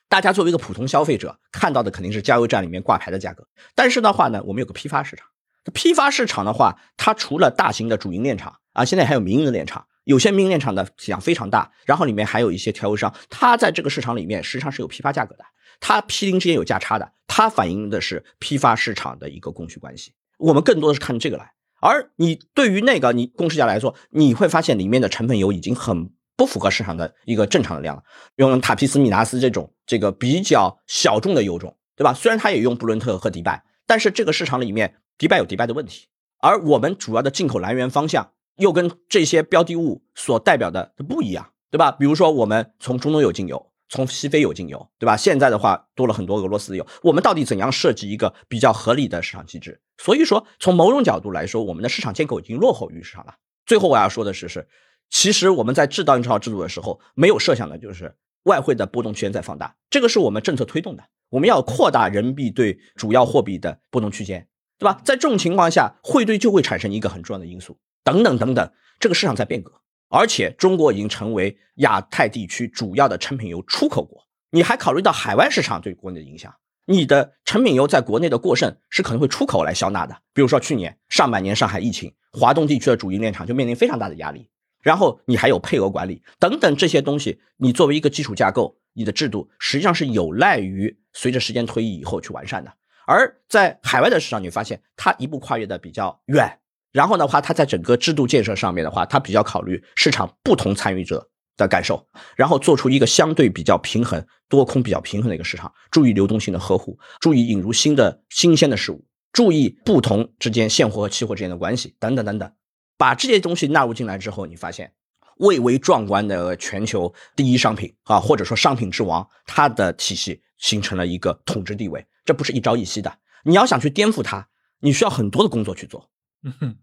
大家作为一个普通消费者看到的肯定是加油站里面挂牌的价格，但是的话呢，我们有个批发市场。批发市场的话，它除了大型的主营炼厂啊，现在还有民营的炼厂。有些民营炼厂的体量非常大，然后里面还有一些调油商，它在这个市场里面实际上是有批发价格的，它批零之间有价差的，它反映的是批发市场的一个供需关系。我们更多的是看这个来，而你对于那个你公示价来说，你会发现里面的成分油已经很不符合市场的一个正常的量了。用塔皮斯米纳斯这种这个比较小众的油种，对吧？虽然它也用布伦特和迪拜，但是这个市场里面。迪拜有迪拜的问题，而我们主要的进口来源方向又跟这些标的物所代表的不一样，对吧？比如说我们从中东有进油，从西非有进油，对吧？现在的话多了很多俄罗斯的油，我们到底怎样设计一个比较合理的市场机制？所以说，从某种角度来说，我们的市场建构已经落后于市场了。最后我要说的是，是其实我们在制造这套制度的时候，没有设想的就是外汇的波动区间在放大，这个是我们政策推动的，我们要扩大人民币对主要货币的波动区间。对吧？在这种情况下，汇兑就会产生一个很重要的因素，等等等等，这个市场在变革，而且中国已经成为亚太地区主要的成品油出口国。你还考虑到海外市场对国内的影响？你的成品油在国内的过剩是可能会出口来消纳的。比如说去年上半年上海疫情，华东地区的主营炼厂就面临非常大的压力。然后你还有配额管理等等这些东西，你作为一个基础架构，你的制度实际上是有赖于随着时间推移以后去完善的。而在海外的市场，你发现它一步跨越的比较远，然后的话，它在整个制度建设上面的话，它比较考虑市场不同参与者的感受，然后做出一个相对比较平衡、多空比较平衡的一个市场，注意流动性的呵护，注意引入新的新鲜的事物，注意不同之间现货和期货之间的关系，等等等等，把这些东西纳入进来之后，你发现蔚为壮观的全球第一商品啊，或者说商品之王，它的体系形成了一个统治地位。这不是一朝一夕的，你要想去颠覆它，你需要很多的工作去做。嗯哼，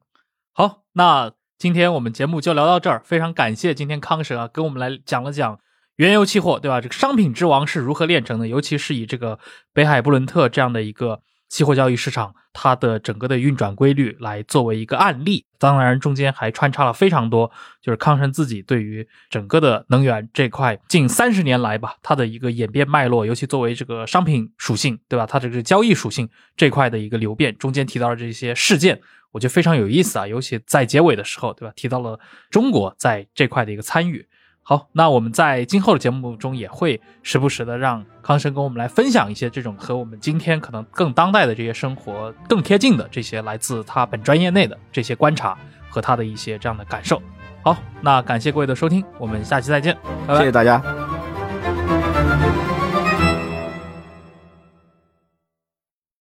好，那今天我们节目就聊到这儿，非常感谢今天康神啊，跟我们来讲了讲原油期货，对吧？这个商品之王是如何炼成的，尤其是以这个北海布伦特这样的一个。期货交易市场它的整个的运转规律来作为一个案例，当然中间还穿插了非常多，就是康生自己对于整个的能源这块近三十年来吧，它的一个演变脉络，尤其作为这个商品属性，对吧？它这个交易属性这块的一个流变，中间提到了这些事件，我觉得非常有意思啊，尤其在结尾的时候，对吧？提到了中国在这块的一个参与。好，那我们在今后的节目中也会时不时的让康生跟我们来分享一些这种和我们今天可能更当代的这些生活更贴近的这些来自他本专业内的这些观察和他的一些这样的感受。好，那感谢各位的收听，我们下期再见，拜拜。谢谢大家。